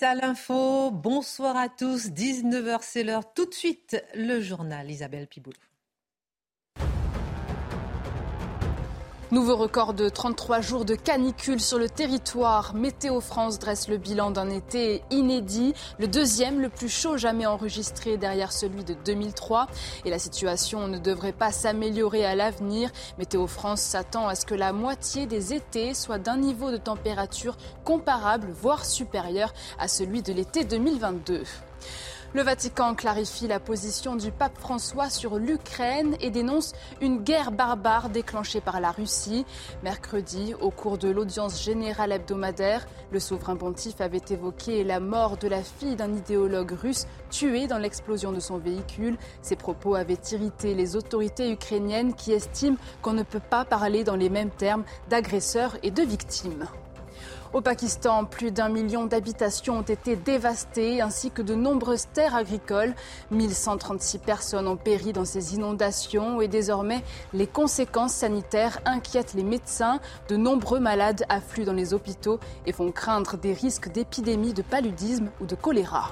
À l'info, bonsoir à tous, 19h c'est l'heure. Tout de suite, le journal Isabelle Piboulou. Nouveau record de 33 jours de canicule sur le territoire. Météo France dresse le bilan d'un été inédit, le deuxième le plus chaud jamais enregistré derrière celui de 2003. Et la situation ne devrait pas s'améliorer à l'avenir. Météo France s'attend à ce que la moitié des étés soient d'un niveau de température comparable, voire supérieur à celui de l'été 2022. Le Vatican clarifie la position du pape François sur l'Ukraine et dénonce une guerre barbare déclenchée par la Russie. Mercredi, au cours de l'audience générale hebdomadaire, le souverain pontife avait évoqué la mort de la fille d'un idéologue russe tué dans l'explosion de son véhicule. Ces propos avaient irrité les autorités ukrainiennes qui estiment qu'on ne peut pas parler dans les mêmes termes d'agresseurs et de victimes. Au Pakistan, plus d'un million d'habitations ont été dévastées ainsi que de nombreuses terres agricoles. 1136 personnes ont péri dans ces inondations et désormais les conséquences sanitaires inquiètent les médecins. De nombreux malades affluent dans les hôpitaux et font craindre des risques d'épidémie de paludisme ou de choléra.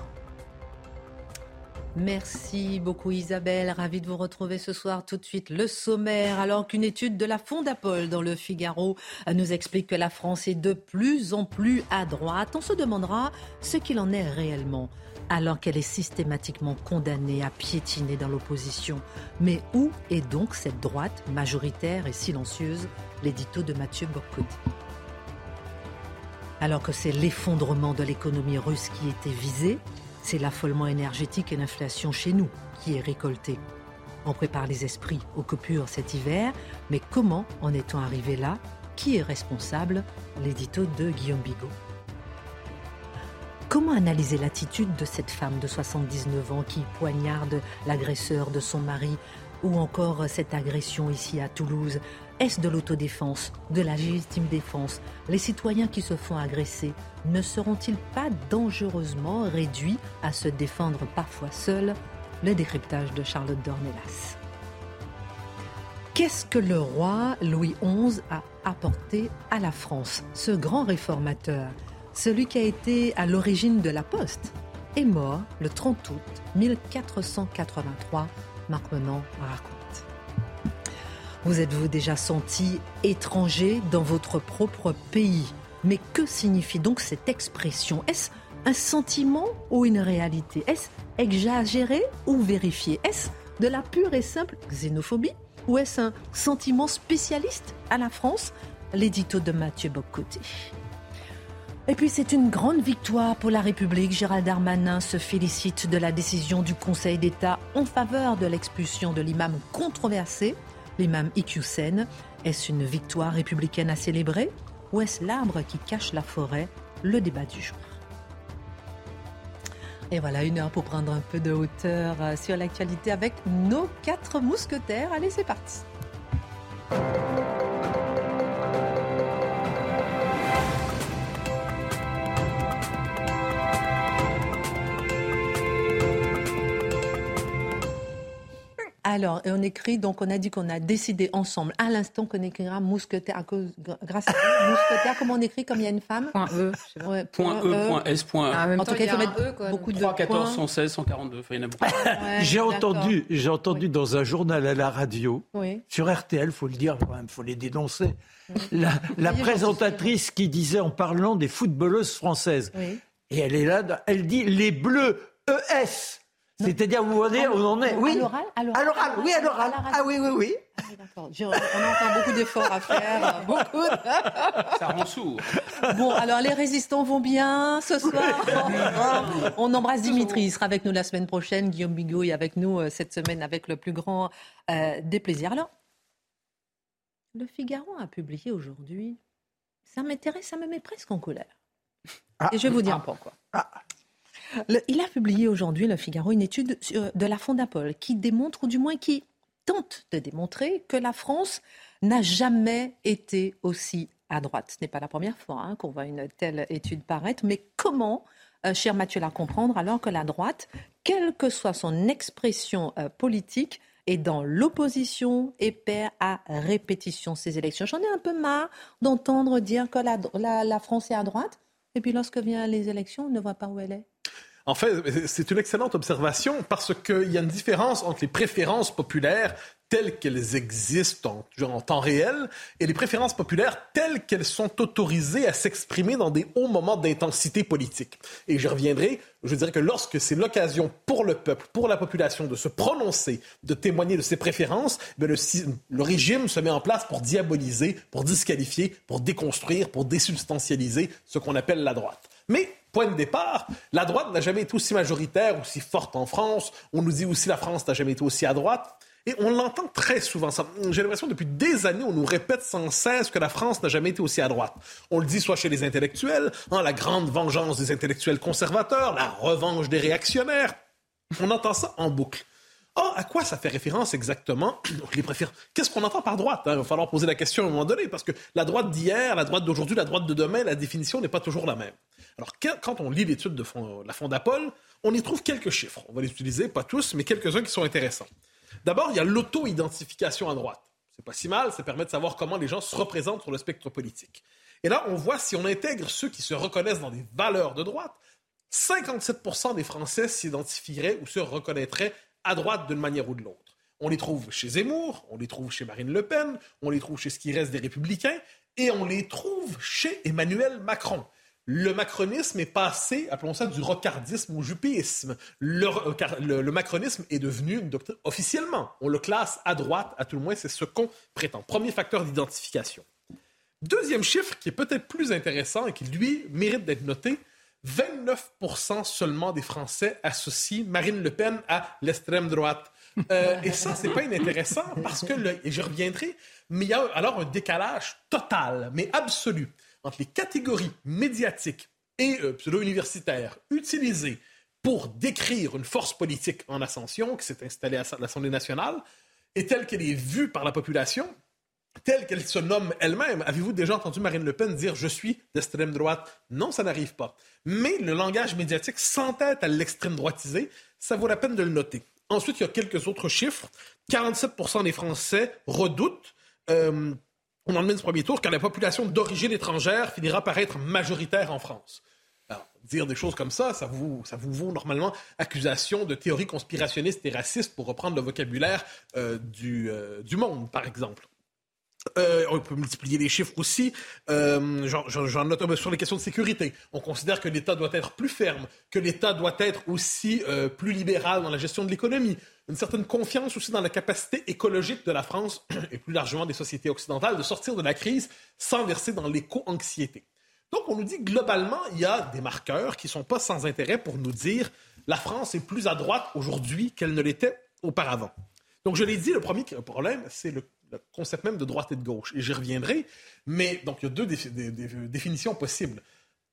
Merci beaucoup Isabelle, ravie de vous retrouver ce soir tout de suite. Le sommaire, alors qu'une étude de la Fondapol dans le Figaro nous explique que la France est de plus en plus à droite, on se demandera ce qu'il en est réellement alors qu'elle est systématiquement condamnée à piétiner dans l'opposition. Mais où est donc cette droite majoritaire et silencieuse? L'édito de Mathieu Bocoté. Alors que c'est l'effondrement de l'économie russe qui était visé, c'est l'affolement énergétique et l'inflation chez nous qui est récolté. On prépare les esprits aux coupures cet hiver, mais comment en est-on arrivé là? Qui est responsable? L'édito de Guillaume Bigot. Comment analyser l'attitude de cette femme de 79 ans qui poignarde l'agresseur de son mari ou encore cette agression ici à Toulouse est-ce de l'autodéfense, de la légitime défense? Les citoyens qui se font agresser ne seront-ils pas dangereusement réduits à se défendre parfois seuls? Le décryptage de Charlotte Dornelas. Qu'est-ce que le roi Louis XI a apporté à la France Ce grand réformateur, celui qui a été à l'origine de la Poste, est mort le 30 août 1483. Marc raconte. Vous êtes-vous déjà senti étranger dans votre propre pays? Mais que signifie donc cette expression? Est-ce un sentiment ou une réalité? Est-ce exagéré ou vérifié? Est-ce de la pure et simple xénophobie? Ou est-ce un sentiment spécialiste à la France? L'édito de Mathieu Bocoté. Et puis c'est une grande victoire pour la République. Gérald Darmanin se félicite de la décision du Conseil d'État en faveur de l'expulsion de l'imam controversé l'imam Iqiyoussen. Est-ce une victoire républicaine à célébrer ou est-ce l'arbre qui cache la forêt? Le débat du jour. Et voilà, une heure pour prendre un peu de hauteur euh, sur l'actualité avec nos quatre mousquetaires. Allez, c'est parti. Alors, et on écrit, donc on a dit qu'on a décidé ensemble, à l'instant qu'on écrira mousquetaire, à cause, grâce à mousquetaire, comment on écrit comme il y a une femme. Point E. point, E, e, point S, point ah, En, tout cas, il faut mettre e, beaucoup 3, de 14, 116, 142, enfin, il y en a beaucoup. j'ai entendu, j'ai entendu dans un journal à la radio, sur RTL, il faut le dire, il faut les dénoncer, la, la présentatrice qui disait en parlant des footballeuses françaises, et elle est là, elle dit les bleus ES. C'est-à-dire, vous voyez, on en est. Oui. À l'oral oui, à l'oral. Ah oui, oui, oui. Ah, d'accord. On a encore beaucoup d'efforts à faire. beaucoup. Ça rend sourd. Bon, alors les résistants vont bien ce soir. on embrasse Dimitri. Il sera avec nous la semaine prochaine. Guillaume Bigot est avec nous euh, cette semaine avec le plus grand euh, des plaisirs. Alors, le Figaro a publié aujourd'hui ça m'intéresse, ça me met presque en colère. Ah. Et je vais vous dire ah. pourquoi. Ah. Il a publié aujourd'hui, Le Figaro, une étude de la Fondapol qui démontre, ou du moins qui tente de démontrer, que la France n'a jamais été aussi à droite. Ce n'est pas la première fois hein, qu'on voit une telle étude paraître, mais comment, euh, cher Mathieu, la comprendre alors que la droite, quelle que soit son expression euh, politique, est dans l'opposition et perd à répétition ces élections? J'en ai un peu marre d'entendre dire que la, la France est à droite, et puis lorsque viennent les élections, on ne voit pas où elle est. En fait, c'est une excellente observation parce qu'il y a une différence entre les préférences populaires telles qu'elles existent en, temps réel et les préférences populaires telles qu'elles sont autorisées à s'exprimer dans des hauts moments d'intensité politique. Et je reviendrai, je dirais que lorsque c'est l'occasion pour le peuple, pour la population de se prononcer, de témoigner de ses préférences, ben le, le régime se met en place pour diaboliser, pour disqualifier, pour déconstruire, pour désubstantialiser ce qu'on appelle la droite. Mais point de départ, la droite n'a jamais été aussi majoritaire, aussi forte en France. On nous dit aussi la France n'a jamais été aussi à droite. Et on l'entend très souvent. J'ai l'impression depuis des années, on nous répète sans cesse que la France n'a jamais été aussi à droite. On le dit soit chez les intellectuels, hein, la grande vengeance des intellectuels conservateurs, la revanche des réactionnaires. On entend ça en boucle. Oh, à quoi ça fait référence exactement? Qu'est-ce qu'on entend par droite hein? Il va falloir poser la question à un moment donné, parce que la droite d'hier, la droite d'aujourd'hui, la droite de demain, la définition n'est pas toujours la même. Alors, quand on lit l'étude de la Fondapol, on y trouve quelques chiffres. On va les utiliser, pas tous, mais quelques-uns qui sont intéressants. D'abord, il y a l'auto-identification à droite. C'est pas si mal, ça permet de savoir comment les gens se représentent sur le spectre politique. Et là, on voit si on intègre ceux qui se reconnaissent dans des valeurs de droite, 57% des Français s'identifieraient ou se reconnaîtraient à droite d'une manière ou de l'autre. On les trouve chez Zemmour, on les trouve chez Marine Le Pen, on les trouve chez ce qui reste des Républicains, et on les trouve chez Emmanuel Macron le macronisme est passé, appelons ça du rocardisme au jupéisme. Le, macronisme est devenu officiellement. On le classe à droite, à tout le moins, c'est ce qu'on prétend. Premier facteur d'identification. Deuxième chiffre qui est peut-être plus intéressant et qui, lui, mérite d'être noté 29% seulement des Français associent Marine Le Pen à l'extrême droite. Euh, et ça, c'est pas inintéressant parce que, et je reviendrai, mais il y a alors un décalage total, mais absolu entre les catégories médiatiques et euh, pseudo-universitaires utilisées pour décrire une force politique en ascension qui s'est installée à l'Assemblée nationale et telle qu'elle est vue par la population, telle qu'elle se nomme elle-même. Avez-vous déjà entendu Marine Le Pen dire je suis d'extrême droite Non, ça n'arrive pas. Mais le langage médiatique s'entête à l'extrême droitisé, ça vaut la peine de le noter. Ensuite, il y a quelques autres chiffres. 47% des Français redoutent euh, on emmène ce premier tour quand la population d'origine étrangère finira par être majoritaire en France. Alors, dire des choses comme ça, ça vous, ça vous vaut normalement accusation de théorie conspirationniste et raciste, pour reprendre le vocabulaire euh, du, euh, du monde, par exemple. Euh, on peut multiplier les chiffres aussi. Euh, J'en note sur les questions de sécurité. On considère que l'État doit être plus ferme, que l'État doit être aussi euh, plus libéral dans la gestion de l'économie. Une certaine confiance aussi dans la capacité écologique de la France et plus largement des sociétés occidentales de sortir de la crise sans verser dans l'éco-anxiété. Donc on nous dit globalement, il y a des marqueurs qui ne sont pas sans intérêt pour nous dire la France est plus à droite aujourd'hui qu'elle ne l'était auparavant. Donc je l'ai dit, le premier problème, c'est le le concept même de droite et de gauche. Et j'y reviendrai. Mais donc, il y a deux définitions possibles.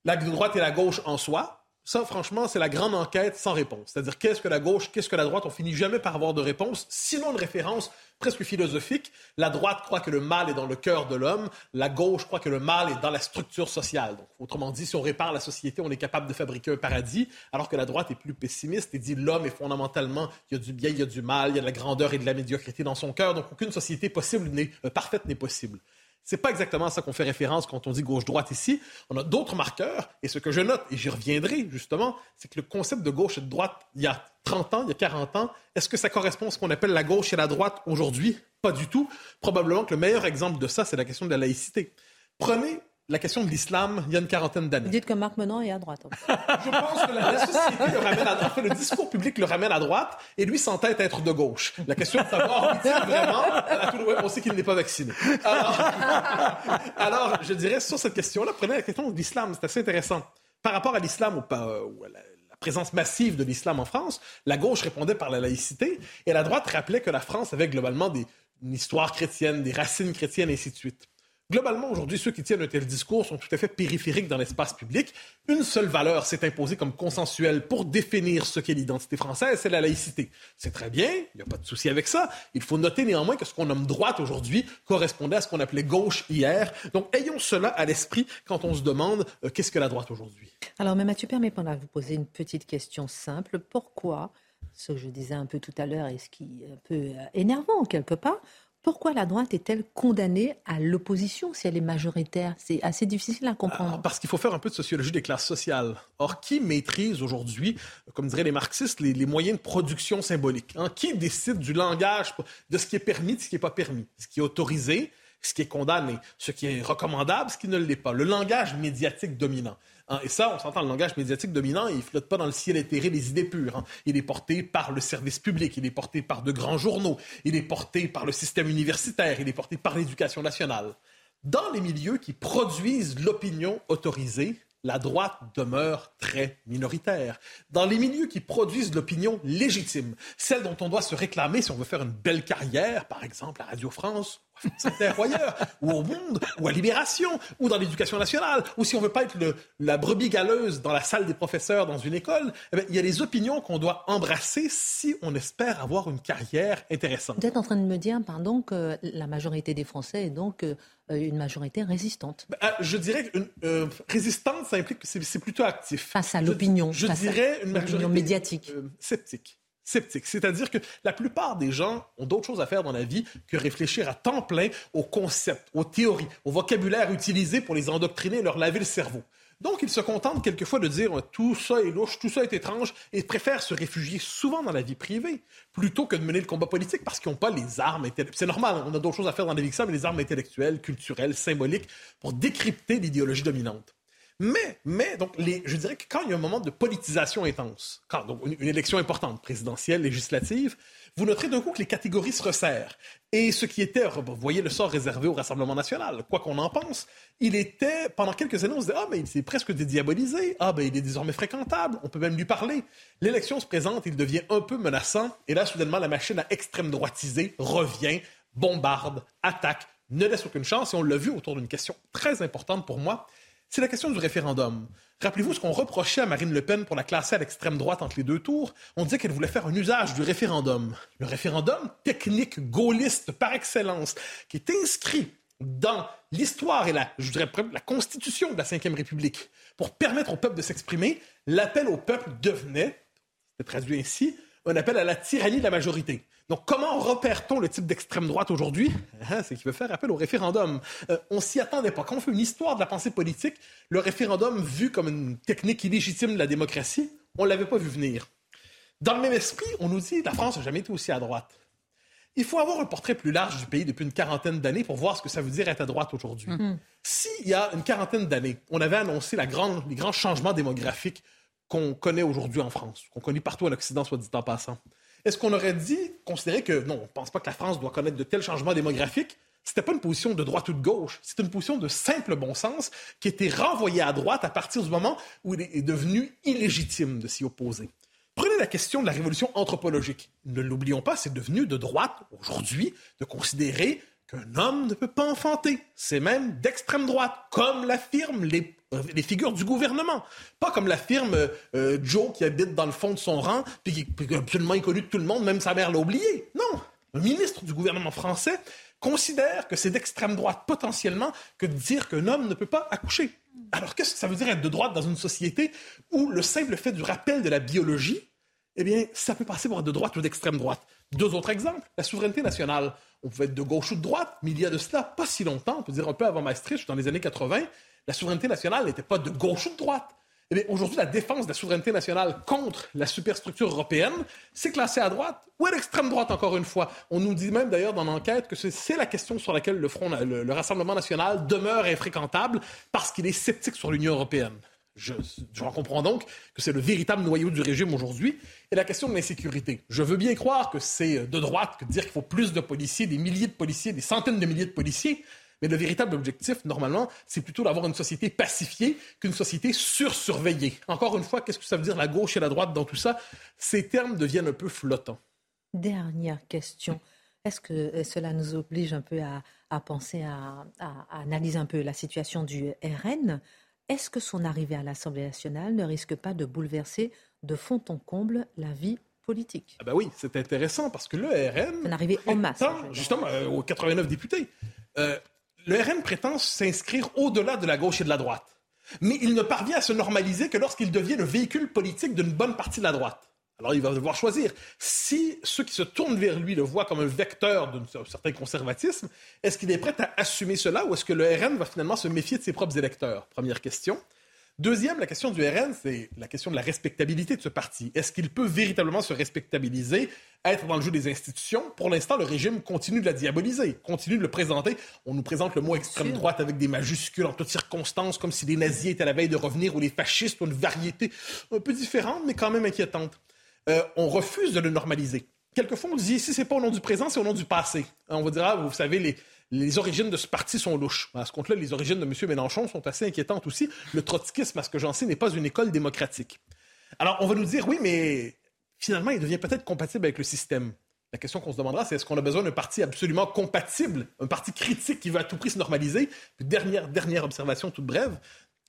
La droite et la gauche en soi, ça, franchement, c'est la grande enquête sans réponse. C'est-à-dire, qu'est-ce que la gauche, qu'est-ce que la droite? On finit jamais par avoir de réponse, sinon une référence presque philosophique. La droite croit que le mal est dans le cœur de l'homme, la gauche croit que le mal est dans la structure sociale. Donc, autrement dit, si on répare la société, on est capable de fabriquer un paradis, alors que la droite est plus pessimiste et dit l'homme est fondamentalement, il y a du bien, il y a du mal, il y a de la grandeur et de la médiocrité dans son cœur, donc aucune société possible n'est, euh, parfaite n'est possible. C'est pas exactement à ça qu'on fait référence quand on dit gauche-droite ici. On a d'autres marqueurs, et ce que je note, et j'y reviendrai justement, c'est que le concept de gauche et de droite, il y a 30 ans, il y a 40 ans, est-ce que ça correspond à ce qu'on appelle la gauche et la droite aujourd'hui? Pas du tout. Probablement que le meilleur exemple de ça, c'est la question de la laïcité. Prenez la question de l'islam il y a une quarantaine d'années. Vous dites que Marc Menon est à droite. Je pense que la, société le ramène à droite. Le discours public le ramène à droite et lui s'entête être de gauche. La question de savoir vraiment, on sait qu'il n'est pas vacciné. Alors, je dirais sur cette question-là, prenez la question de l'islam. C'est assez intéressant. Par rapport à l'islam ou, ou à la, présence massive de l'islam en France, la gauche répondait par la laïcité et la droite rappelait que la France avait globalement des, une histoire chrétienne, des racines chrétiennes, et ainsi de suite. Globalement, aujourd'hui, ceux qui tiennent un tel discours sont tout à fait périphériques dans l'espace public. Une seule valeur s'est imposée comme consensuelle pour définir ce qu'est l'identité française, c'est la laïcité. C'est très bien, il n'y a pas de souci avec ça. Il faut noter néanmoins que ce qu'on nomme droite aujourd'hui correspondait à ce qu'on appelait gauche hier. Donc, ayons cela à l'esprit quand on se demande euh, qu'est-ce que la droite aujourd'hui? Alors, mais Mathieu, permets-moi de vous poser une petite question simple. Pourquoi, ce que je disais un peu tout à l'heure et ce qui est un peu euh, énervant quelque part, pourquoi la droite est-elle condamnée à l'opposition si elle est majoritaire? C'est assez difficile à comprendre. Ah, parce qu'il faut faire un peu de sociologie des classes sociales. Or, qui maîtrise aujourd'hui, comme diraient les marxistes, les, moyens de production symbolique hein? Qui décide du langage, de ce qui est permis, de ce qui n'est pas permis, ce qui est autorisé, ce qui est condamné, ce qui est recommandable, ce qui ne l'est pas Le langage médiatique dominant. Hein, et ça, on s'entend, le langage médiatique dominant, il flotte pas dans le ciel éthéré des idées pures. Hein. Il est porté par le service public, il est porté par de grands journaux, il est porté par le système universitaire, il est porté par l'éducation nationale. Dans les milieux qui produisent l'opinion autorisée, la droite demeure très minoritaire. Dans les milieux qui produisent l'opinion légitime, celle dont on doit se réclamer si on veut faire une belle carrière, par exemple à Radio France, ou ailleurs, ou au Monde, ou à Libération, ou dans l'éducation nationale, ou si on veut pas être la brebis galeuse dans la salle des professeurs dans une école, eh il y a des opinions qu'on doit embrasser si on espère avoir une carrière intéressante. Vous êtes en train de me dire, pardon, que la majorité des Français est donc euh, une majorité résistante. Ben, ah, je dirais qu'une euh, résistante, ça implique que c'est plutôt actif. Face à l'opinion. Je, dirais une majorité médiatique. Euh, sceptique sceptique. C'est-à-dire que la plupart des gens ont d'autres choses à faire dans la vie que réfléchir à temps plein aux concepts, aux théories, au vocabulaire utilisé pour les endoctriner et leur laver le cerveau. Donc, ils se contentent quelquefois de dire tout ça est louche, tout ça est étrange, et préfèrent se réfugier souvent dans la vie privée plutôt que de mener le combat politique parce qu'ils n'ont pas les armes intellectuelles. C'est normal, on a d'autres choses à faire dans la vie que ça, mais les armes intellectuelles, culturelles, symboliques pour décrypter l'idéologie dominante. Mais, mais, donc, les, je dirais que quand il y a un moment de politisation intense, quand donc une, élection importante, présidentielle, législative, vous noterez d'un coup que les catégories se resserrent. Et ce qui était, vous voyez le sort réservé au Rassemblement national, quoi qu'on en pense, il était, pendant quelques années, on se disait, ah, mais il s'est presque dédiabolisé, ah, ben, il est désormais fréquentable, on peut même lui parler. L'élection se présente, il devient un peu menaçant, et là, soudainement, la machine à extrême droitisée revient, bombarde, attaque, ne laisse aucune chance, et on l'a vu autour d'une question très importante pour moi, c'est la question du référendum. Rappelez-vous ce qu'on reprochait à Marine Le Pen pour la classer à l'extrême droite entre les deux tours? On disait qu'elle voulait faire un usage du référendum. Le référendum, technique gaulliste par excellence, qui est inscrit dans l'histoire et la, je dirais, la constitution de la Ve République pour permettre au peuple de s'exprimer, l'appel au peuple devenait, c'est traduit ainsi, un appel à la tyrannie de la majorité. Donc, comment repère-t-on le type d'extrême droite aujourd'hui? Hein, c'est qu'il veut faire appel au référendum. On euh, on s'y attendait pas. Quand on fait une histoire de la pensée politique, le référendum vu comme une technique illégitime de la démocratie, on l'avait pas vu venir. Dans le même esprit, on nous dit que la France n'a jamais été aussi à droite. Il faut avoir un portrait plus large du pays depuis une quarantaine d'années pour voir ce que ça veut dire être à droite aujourd'hui. Mm-hmm. S'il y a une quarantaine d'années, on avait annoncé la grande, les grands changements démographiques qu'on connaît aujourd'hui en France, qu'on connaît partout en Occident, soit dit en passant, est-ce qu'on aurait dit, considéré que non, on ne pense pas que la France doit connaître de tels changements démographiques? C'était pas une position de droite ou de gauche, c'est une position de simple bon sens qui était renvoyée à droite à partir du moment où il est devenu illégitime de s'y opposer. Prenez la question de la révolution anthropologique. Ne l'oublions pas, c'est devenu de droite aujourd'hui de considérer qu'un homme ne peut pas enfanter. C'est même d'extrême droite, comme l'affirment les, euh, figures du gouvernement. Pas comme l'affirme euh, Joe qui habite dans le fond de son rang, puis qui est absolument inconnu de tout le monde, même sa mère l'a oublié. Non, un ministre du gouvernement français considère que c'est d'extrême droite potentiellement que de dire qu'un homme ne peut pas accoucher. Alors qu'est-ce que ça veut dire être de droite dans une société où le simple fait du rappel de la biologie, eh bien, ça peut passer être de droite ou d'extrême droite. Deux autres exemples. La souveraineté nationale. On pouvait être de gauche ou de droite, mais il y a de cela pas si longtemps, on peut dire un peu avant Maastricht, dans les années 80, la souveraineté nationale n'était pas de gauche ou de droite. Eh aujourd'hui, la défense de la souveraineté nationale contre la superstructure européenne, c'est classé à droite ou à l'extrême droite, encore une fois. On nous dit même d'ailleurs dans l'enquête que c'est la question sur laquelle le, Front, le Rassemblement national demeure infréquentable parce qu'il est sceptique sur l'Union européenne. Je, comprends donc que c'est le véritable noyau du régime aujourd'hui. Et la question de l'insécurité. Je veux bien croire que c'est de droite que de dire qu'il faut plus de policiers, des milliers de policiers, des centaines de milliers de policiers. Mais le véritable objectif, normalement, c'est plutôt d'avoir une société pacifiée qu'une société sursurveillée. Encore une fois, qu'est-ce que ça veut dire la gauche et la droite dans tout ça? Ces termes deviennent un peu flottants. Dernière question. est-ce que cela nous oblige un peu à, penser, à, analyser un peu la situation du RN Est-ce que son arrivée à l'Assemblée nationale ne risque pas de bouleverser de fond en comble la vie politique? Ah ben oui, c'est intéressant parce que le RN... C'est arrivé en masse. Justement, euh, aux 89 députés. Euh, le RN prétend s'inscrire au-delà de la gauche et de la droite. Mais il ne parvient à se normaliser que lorsqu'il devient le véhicule politique d'une bonne partie de la droite. Alors il va devoir choisir. Si ceux qui se tournent vers lui le voient comme un vecteur d'un certain conservatisme, est-ce qu'il est prêt à assumer cela ou est-ce que le RN va finalement se méfier de ses propres électeurs? Première question. Deuxième, la question du RN, c'est la question de la respectabilité de ce parti. Est-ce qu'il peut véritablement se respectabiliser, être dans le jeu des institutions? Pour l'instant, le régime continue de la diaboliser, continue de le présenter. On nous présente le mot extrême droite avec des majuscules en toutes circonstances, comme si les nazis étaient à la veille de revenir ou les fascistes, ou une variété un peu différente, mais quand même inquiétante. Euh, on refuse de le normaliser. Quelquefois, on dit, si c'est pas au nom du présent, c'est au nom du passé. On va dire, ah, vous savez, les, les origines de ce parti sont louches. À ce compte-là, les origines de M. Mélenchon sont assez inquiétantes aussi. Le trotskisme, à ce que j'en sais, n'est pas une école démocratique. Alors, on va nous dire, oui, mais finalement, il devient peut-être compatible avec le système. La question qu'on se demandera, c'est est-ce qu'on a besoin d'un parti absolument compatible, un parti critique qui veut à tout prix se normaliser? dernière, dernière observation toute brève,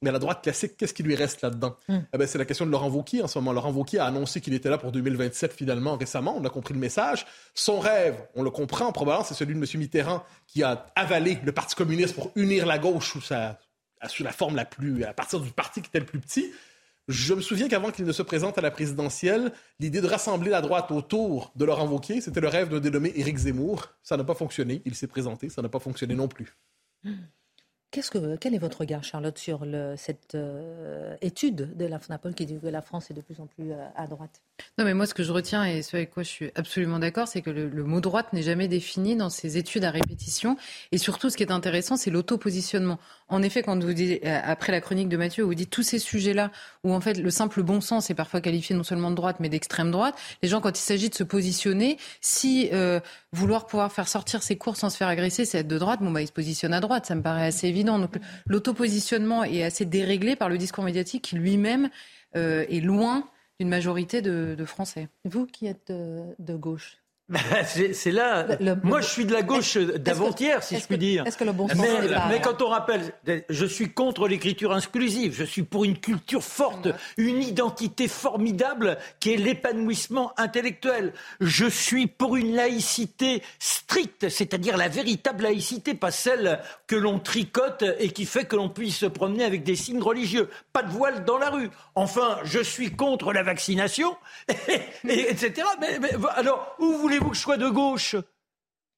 mais la droite classique, qu'est-ce qui lui reste là-dedans? Hmm. Eh ben, c'est la question de Laurent Wauquiez en ce moment. Laurent Wauquiez a annoncé qu'il était là pour 2027 finalement récemment. On a compris le message. Son rêve, on le comprend probablement, c'est celui de M. Mitterrand qui a avalé le Parti communiste pour unir la gauche sous, sa, sous la forme la plus... à partir du parti qui était le plus petit. Je me souviens qu'avant qu'il ne se présente à la présidentielle, l'idée de rassembler la droite autour de Laurent Wauquiez, c'était le rêve d'un dénommé Éric Zemmour. Ça n'a pas fonctionné. Il s'est présenté. Ça n'a pas fonctionné non plus. Que, quel est votre regard, Charlotte, sur cette euh, étude de la FNAPOL qui dit que la France est de plus en plus euh, à droite? Non, mais moi, ce que je retiens et ce avec quoi je suis absolument d'accord, c'est que le, mot droite n'est jamais défini dans ces études à répétition. Et surtout, ce qui est intéressant, c'est l'auto-positionnement. En effet, quand vous dites, euh, après la chronique de Mathieu, vous dites tous ces sujets-là, où en fait le simple bon sens est parfois qualifié non seulement de droite, mais d'extrême droite, les gens, quand il s'agit de se positionner, si vouloir pouvoir faire sortir ses cours sans se faire agresser, c'est être de droite, bon, bah, ils se positionnent à droite. Ça me paraît assez évident. Donc l'autopositionnement est assez déréglé par le discours médiatique qui lui-même euh, est loin d'une majorité de, Français. Vous qui êtes de gauche, c'est là. moi, je suis de la gauche d'avant-hier, si je puis dire. Est-ce que le bon sens mais, mais quand on rappelle, je suis contre l'écriture inclusive. Je suis pour une culture forte, une identité formidable qui est l'épanouissement intellectuel. Je suis pour une laïcité stricte, c'est-à-dire la véritable laïcité, pas celle que l'on tricote et qui fait que l'on puisse se promener avec des signes religieux. Pas de voile dans la rue. Enfin, je suis contre la vaccination, etc. Mais, mais alors, où voulez voulez-vous que je sois de gauche?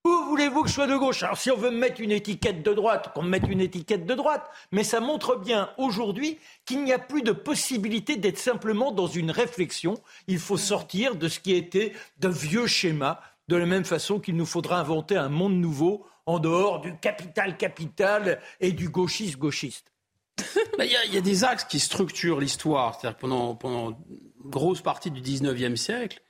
Où voulez-vous que je sois de gauche? Alors si on veut me mettre une étiquette de droite, qu'on me mette une étiquette de droite. Mais ça montre bien aujourd'hui qu'il n'y a plus de possibilité d'être simplement dans une réflexion. Il faut sortir de ce qui était de vieux schémas, de la même façon qu'il nous faudra inventer un monde nouveau en dehors du capital-capital et du gauchiste-gauchiste. Il y, y, a des axes qui structurent l'histoire. C'est-à-dire pendant, pendant une grosse partie du 19e siècle,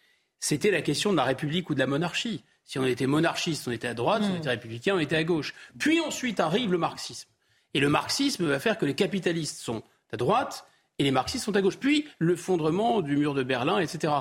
c'était la question de la République ou de la monarchie. Si on était monarchiste, on était à droite, si on hmm. était républicain, on était à gauche. Puis ensuite arrive le marxisme. Et le marxisme va faire que les capitalistes sont à droite et les marxistes sont à gauche. Puis le fondement du mur de Berlin, etc.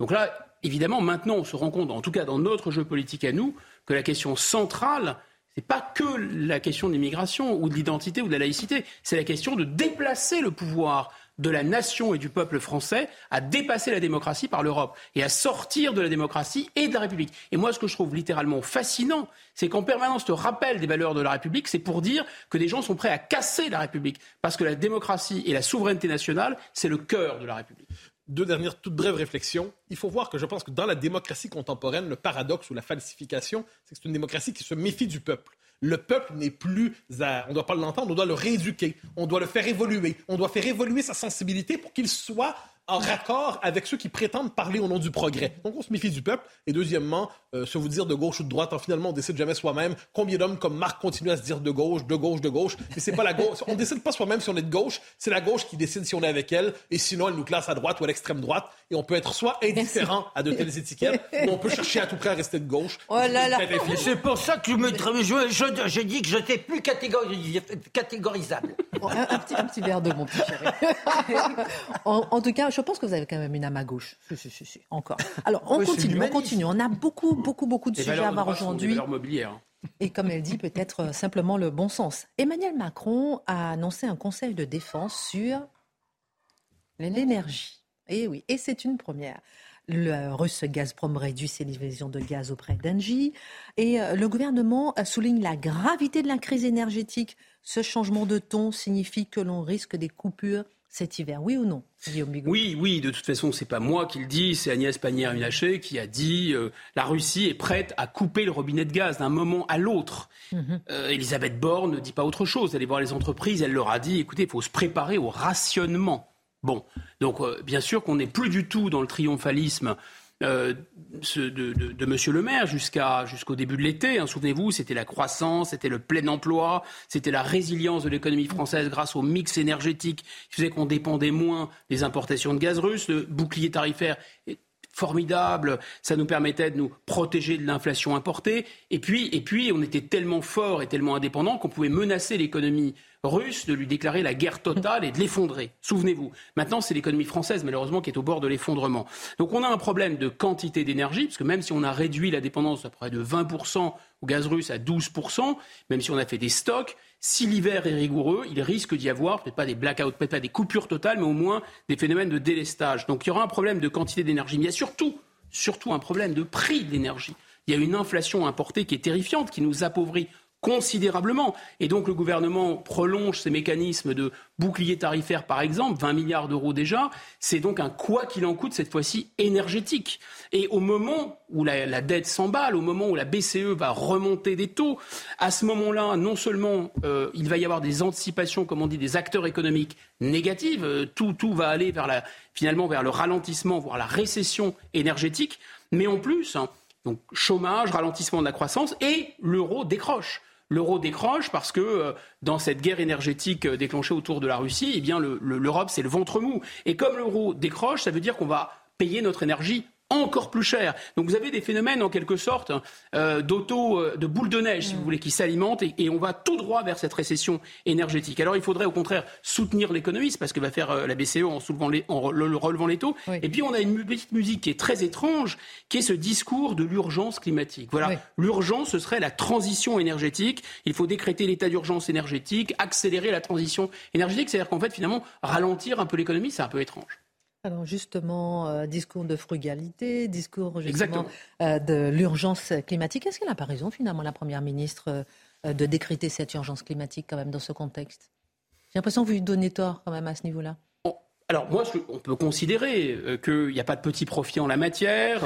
Donc là, évidemment, maintenant, on se rend compte, en tout cas dans notre jeu politique à nous, que la question centrale, n'est pas que la question de l'immigration ou de l'identité ou de la laïcité, c'est la question de déplacer le pouvoir de la nation et du peuple français à dépasser la démocratie par l'Europe et à sortir de la démocratie et de la République. Et moi, ce que je trouve littéralement fascinant, c'est qu'en permanence, te rappel des valeurs de la République, c'est pour dire que des gens sont prêts à casser la République. Parce que la démocratie et la souveraineté nationale, c'est le cœur de la République deux dernières toutes brèves réflexions. Il faut voir que je pense que dans la démocratie contemporaine, le paradoxe ou la falsification, c'est que c'est une démocratie qui se méfie du peuple. Le peuple n'est plus à... On ne doit pas l'entendre, on doit le rééduquer, on doit le faire évoluer, on doit faire évoluer sa sensibilité pour qu'il soit en raccord avec ceux qui prétendent parler au nom du progrès. Donc on se méfie du peuple. Et deuxièmement, euh, se vous dire de gauche ou de droite, finalement on décide jamais soi-même. Combien d'hommes comme Marc continuent à se dire de gauche, de gauche, de gauche? Mais c'est pas la gauche. On décide pas soi-même si on est de gauche. C'est la gauche qui décide si on est avec elle. Et sinon, elle nous classe à droite ou à l'extrême droite. Et on peut être soit indifférent à de telles étiquettes, ou on peut chercher à tout prix à rester de gauche. Oh là là. C'est pour ça que je me je, je, dis que je n'étais plus catégorisable. un, petit, un, petit, verre de mon petit chéri. en, en tout cas, je pense que vous avez quand même une âme à gauche. Si, si, si, encore. Alors, on continue, on continue. On a beaucoup, beaucoup, beaucoup de sujets à voir aujourd'hui. Et comme elle dit, peut-être euh, simplement le bon sens. Emmanuel Macron a annoncé un conseil de défense sur l'énergie. Et eh oui, et c'est une première. Le russe Gazprom réduit ses livraisons de gaz auprès d'Engie. Et euh, le gouvernement souligne la gravité de la crise énergétique. Ce changement de ton signifie que l'on risque des coupures cet hiver, oui ou non, Oui, oui, de toute façon, c'est pas moi qui le dis, c'est Agnès Pannier-Runacher qui a dit euh, la Russie est prête à couper le robinet de gaz d'un moment à l'autre. Mhm. Euh, Elisabeth Borne ne dit pas autre chose. Elle est voir les entreprises, elle leur a dit écoutez, il faut se préparer au rationnement. Bon, donc euh, bien sûr qu'on n'est plus du tout dans le triomphalisme euh, de, de, Monsieur le Maire jusqu'au début de l'été. Hein, souvenez-vous, c'était la croissance, c'était le plein emploi, c'était la résilience de l'économie française grâce au mix énergétique qui faisait qu'on dépendait moins des importations de gaz russe. Le bouclier tarifaire formidable, ça nous permettait de nous protéger de l'inflation importée. Et puis, et puis, on était tellement fort et tellement indépendant qu'on pouvait menacer l'économie russe de lui déclarer la guerre totale et de l'effondrer. Souvenez-vous. Maintenant, c'est l'économie française, malheureusement, qui est au bord de l'effondrement. Donc on a un problème de quantité d'énergie, parce que même si on a réduit la dépendance à près de 20% au gaz russe à 12%, même si on a fait des stocks, si l'hiver est rigoureux, il risque d'y avoir, peut-être pas des blackouts, peut-être pas des coupures totales, mais au moins des phénomènes de délestage. Donc il y aura un problème de quantité d'énergie. Mais il y a surtout, surtout un problème de prix de l'énergie. Il y a une inflation importée qui est terrifiante, qui nous appauvrit considérablement. Et donc le gouvernement prolonge ces mécanismes de bouclier tarifaire, par exemple, 20 milliards d'euros déjà. C'est donc un quoi qu'il en coûte, cette fois-ci énergétique. Et au moment où la, dette s'emballe, au moment où la BCE va remonter des taux, à ce moment-là, non seulement euh, il va y avoir des anticipations, comme on dit, des acteurs économiques négatives, euh, tout, tout va aller vers la, finalement vers le ralentissement, voire la récession énergétique, mais en plus, hein, donc chômage, ralentissement de la croissance, et l'euro décroche l'euro décroche parce que euh, dans cette guerre énergétique euh, déclenchée autour de la Russie, eh bien l'Europe c'est le ventre mou. Et comme l'euro décroche, ça veut dire qu'on va payer notre énergie encore plus cher. Donc vous avez des phénomènes en quelque sorte euh, d'auto, euh, de boule de neige, si vous voulez, qui s'alimentent et, on va tout droit vers cette récession énergétique. Alors il faudrait au contraire soutenir l'économie, c'est parce que va faire euh, la BCE en, soulevant les, en relevant les taux. Et puis on a une petite musique qui est très étrange, qui est ce discours de l'urgence climatique. Voilà, l'urgence ce serait la transition énergétique. Il faut décréter l'état d'urgence énergétique, accélérer la transition énergétique, c'est-à-dire qu'en fait finalement ralentir un peu l'économie, c'est un peu étrange. Alors justement, euh, discours de frugalité, discours justement euh, de l'urgence climatique. Est-ce qu'elle n'a pas raison finalement, la Première ministre, euh, de décréter cette urgence climatique quand même dans ce contexte? J'ai l'impression que vous lui donnez tort quand même à ce niveau-là. Alors moi, on peut considérer qu'il n'y a pas de petit profit en la matière,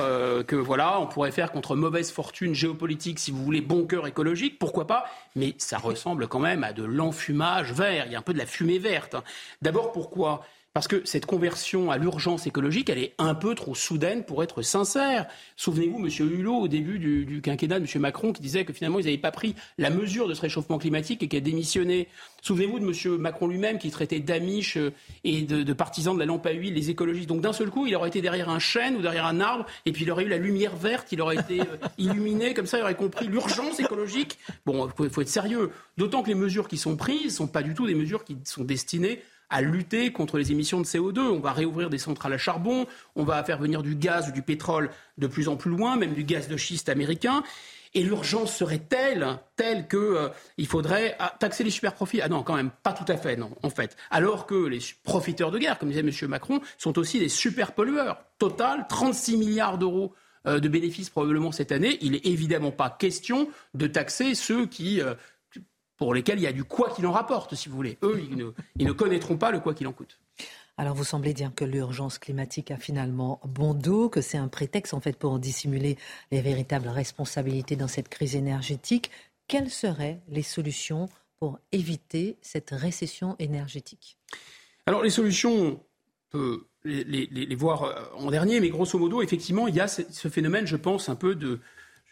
que voilà, on pourrait faire contre mauvaise fortune géopolitique, si vous voulez, bon cœur écologique, pourquoi pas Mais ça ressemble quand même à de l'enfumage vert. Il y a un peu de la fumée verte. Hein. D'abord, pourquoi? Parce que cette conversion à l'urgence écologique, elle est un peu trop soudaine pour être sincère. Souvenez-vous, M. Hulot, au début du, quinquennat de M. Macron, qui disait que finalement, ils n'avaient pas pris la mesure de ce réchauffement climatique et qui a démissionné. Souvenez-vous de M. Macron lui-même, qui traitait d'amiche euh, et de, partisans de la lampe à huile les écologistes. Donc d'un seul coup, il aurait été derrière un chêne ou derrière un arbre, et puis il aurait eu la lumière verte, il aurait été euh, illuminé, comme ça, il aurait compris l'urgence écologique. Bon, il faut, être sérieux. D'autant que les mesures qui sont prises ne sont pas du tout des mesures qui sont destinées à lutter contre les émissions de CO2. On va réouvrir des centrales à charbon, on va faire venir du gaz ou du pétrole de plus en plus loin, même du gaz de schiste américain. Et l'urgence serait telle, telle qu'il euh, faudrait ah, taxer les super profits. Ah non, quand même, pas tout à fait, non, en fait. Alors que les profiteurs de guerre, comme disait M. Macron, sont aussi des super pollueurs. Total, 36 milliards d'euros euh, de bénéfices probablement cette année. Il n'est évidemment pas question de taxer ceux qui euh, pour lesquels il y a du quoi qu'il en rapporte, si vous voulez. Eux, ils ne, connaîtront pas le quoi qu'il en coûte. Alors vous semblez dire que l'urgence climatique a finalement bon dos, que c'est un prétexte en fait pour dissimuler les véritables responsabilités dans cette crise énergétique. Quelles seraient les solutions pour éviter cette récession énergétique? Alors les solutions, on peut les, voir euh, en dernier, mais grosso modo, effectivement, il y a ce phénomène, je pense, un peu de,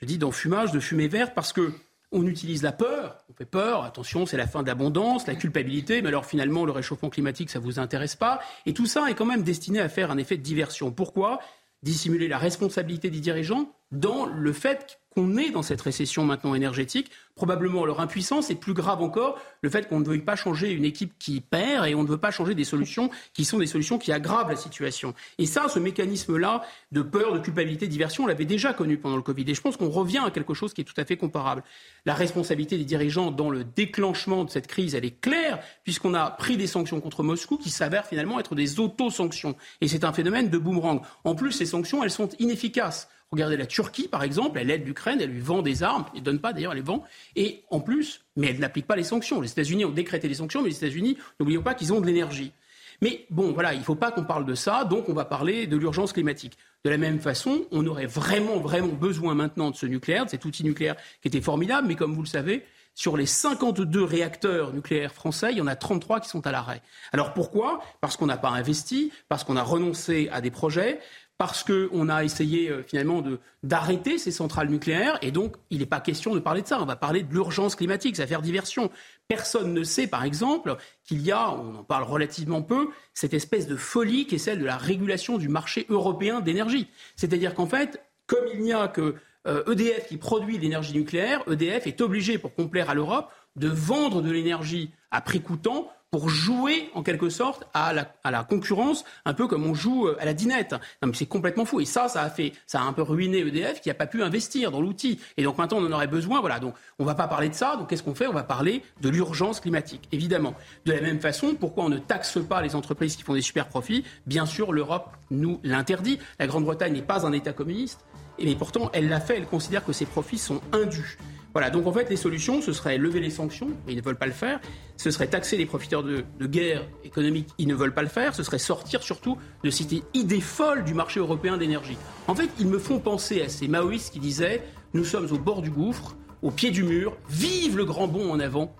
je dis, d'enfumage, de fumée verte, parce que on utilise la peur, on fait peur, attention, c'est la fin d'abondance, la culpabilité, mais alors finalement, le réchauffement climatique, ça ne vous intéresse pas. Et tout ça est quand même destiné à faire un effet de diversion. Pourquoi? Dissimuler la responsabilité des dirigeants dans le fait qu'on est dans cette récession maintenant énergétique, probablement leur impuissance, et plus grave encore, le fait qu'on ne veuille pas changer une équipe qui perd et on ne veut pas changer des solutions qui sont des solutions qui aggravent la situation. Et ça, ce mécanisme-là de peur, de culpabilité, de diversion, on l'avait déjà connu pendant le Covid. Et je pense qu'on revient à quelque chose qui est tout à fait comparable. La responsabilité des dirigeants dans le déclenchement de cette crise, elle est claire, puisqu'on a pris des sanctions contre Moscou qui s'avèrent finalement être des auto-sanctions. Et c'est un phénomène de boomerang. En plus, ces sanctions, elles sont inefficaces. Regardez la Turquie, par exemple, elle aide l'Ukraine, elle lui vend des armes, elle ne donne pas d'ailleurs, elle les vend. Et en plus, mais elle n'applique pas les sanctions. Les États-Unis ont décrété les sanctions, mais les États-Unis, n'oublions pas qu'ils ont de l'énergie. Mais bon, voilà, il ne faut pas qu'on parle de ça, donc on va parler de l'urgence climatique. De la même façon, on aurait vraiment, vraiment besoin maintenant de ce nucléaire, de cet outil nucléaire qui était formidable, mais comme vous le savez, sur les 52 réacteurs nucléaires français, il y en a 33 qui sont à l'arrêt. Alors pourquoi? Parce qu'on n'a pas investi, parce qu'on a renoncé à des projets, parce qu'on a essayé euh, finalement d'arrêter ces centrales nucléaires. Et donc, il n'est pas question de parler de ça. On va parler de l'urgence climatique, ça va faire diversion. Personne ne sait, par exemple, qu'il y a, on en parle relativement peu, cette espèce de folie qui est celle de la régulation du marché européen d'énergie. C'est-à-dire qu'en fait, comme il n'y a que EDF e qui produit l'énergie nucléaire, EDF est obligé, pour complaire à l'Europe, de vendre de l'énergie à prix coûtant pour jouer en quelque sorte à la, concurrence, un peu comme on joue euh, à la dinette. Non mais c'est complètement fou. Et ça, ça a fait, ça a un peu ruiné EDF qui n'a pas pu investir dans l'outil. Et donc maintenant, on en aurait besoin. Voilà. Donc on va pas parler de ça. Donc qu'est-ce qu'on fait? On va parler de l'urgence climatique, évidemment. De la même façon, pourquoi on ne taxe pas les entreprises qui font des super profits? Bien sûr, l'Europe nous l'interdit. La Grande-Bretagne n'est pas un État communiste. Mais pourtant, elle l'a fait. Elle considère que ces profits sont indus. Voilà, donc en fait, les solutions, ce serait lever les sanctions, ils ne veulent pas le faire. Ce serait taxer les profiteurs de, guerre économique, ils ne veulent pas le faire. Ce serait sortir surtout de cette idée folle du marché européen d'énergie. En fait, ils me font penser à ces maoïstes qui disaient Nous sommes au bord du gouffre, au pied du mur, vive le grand bond en avant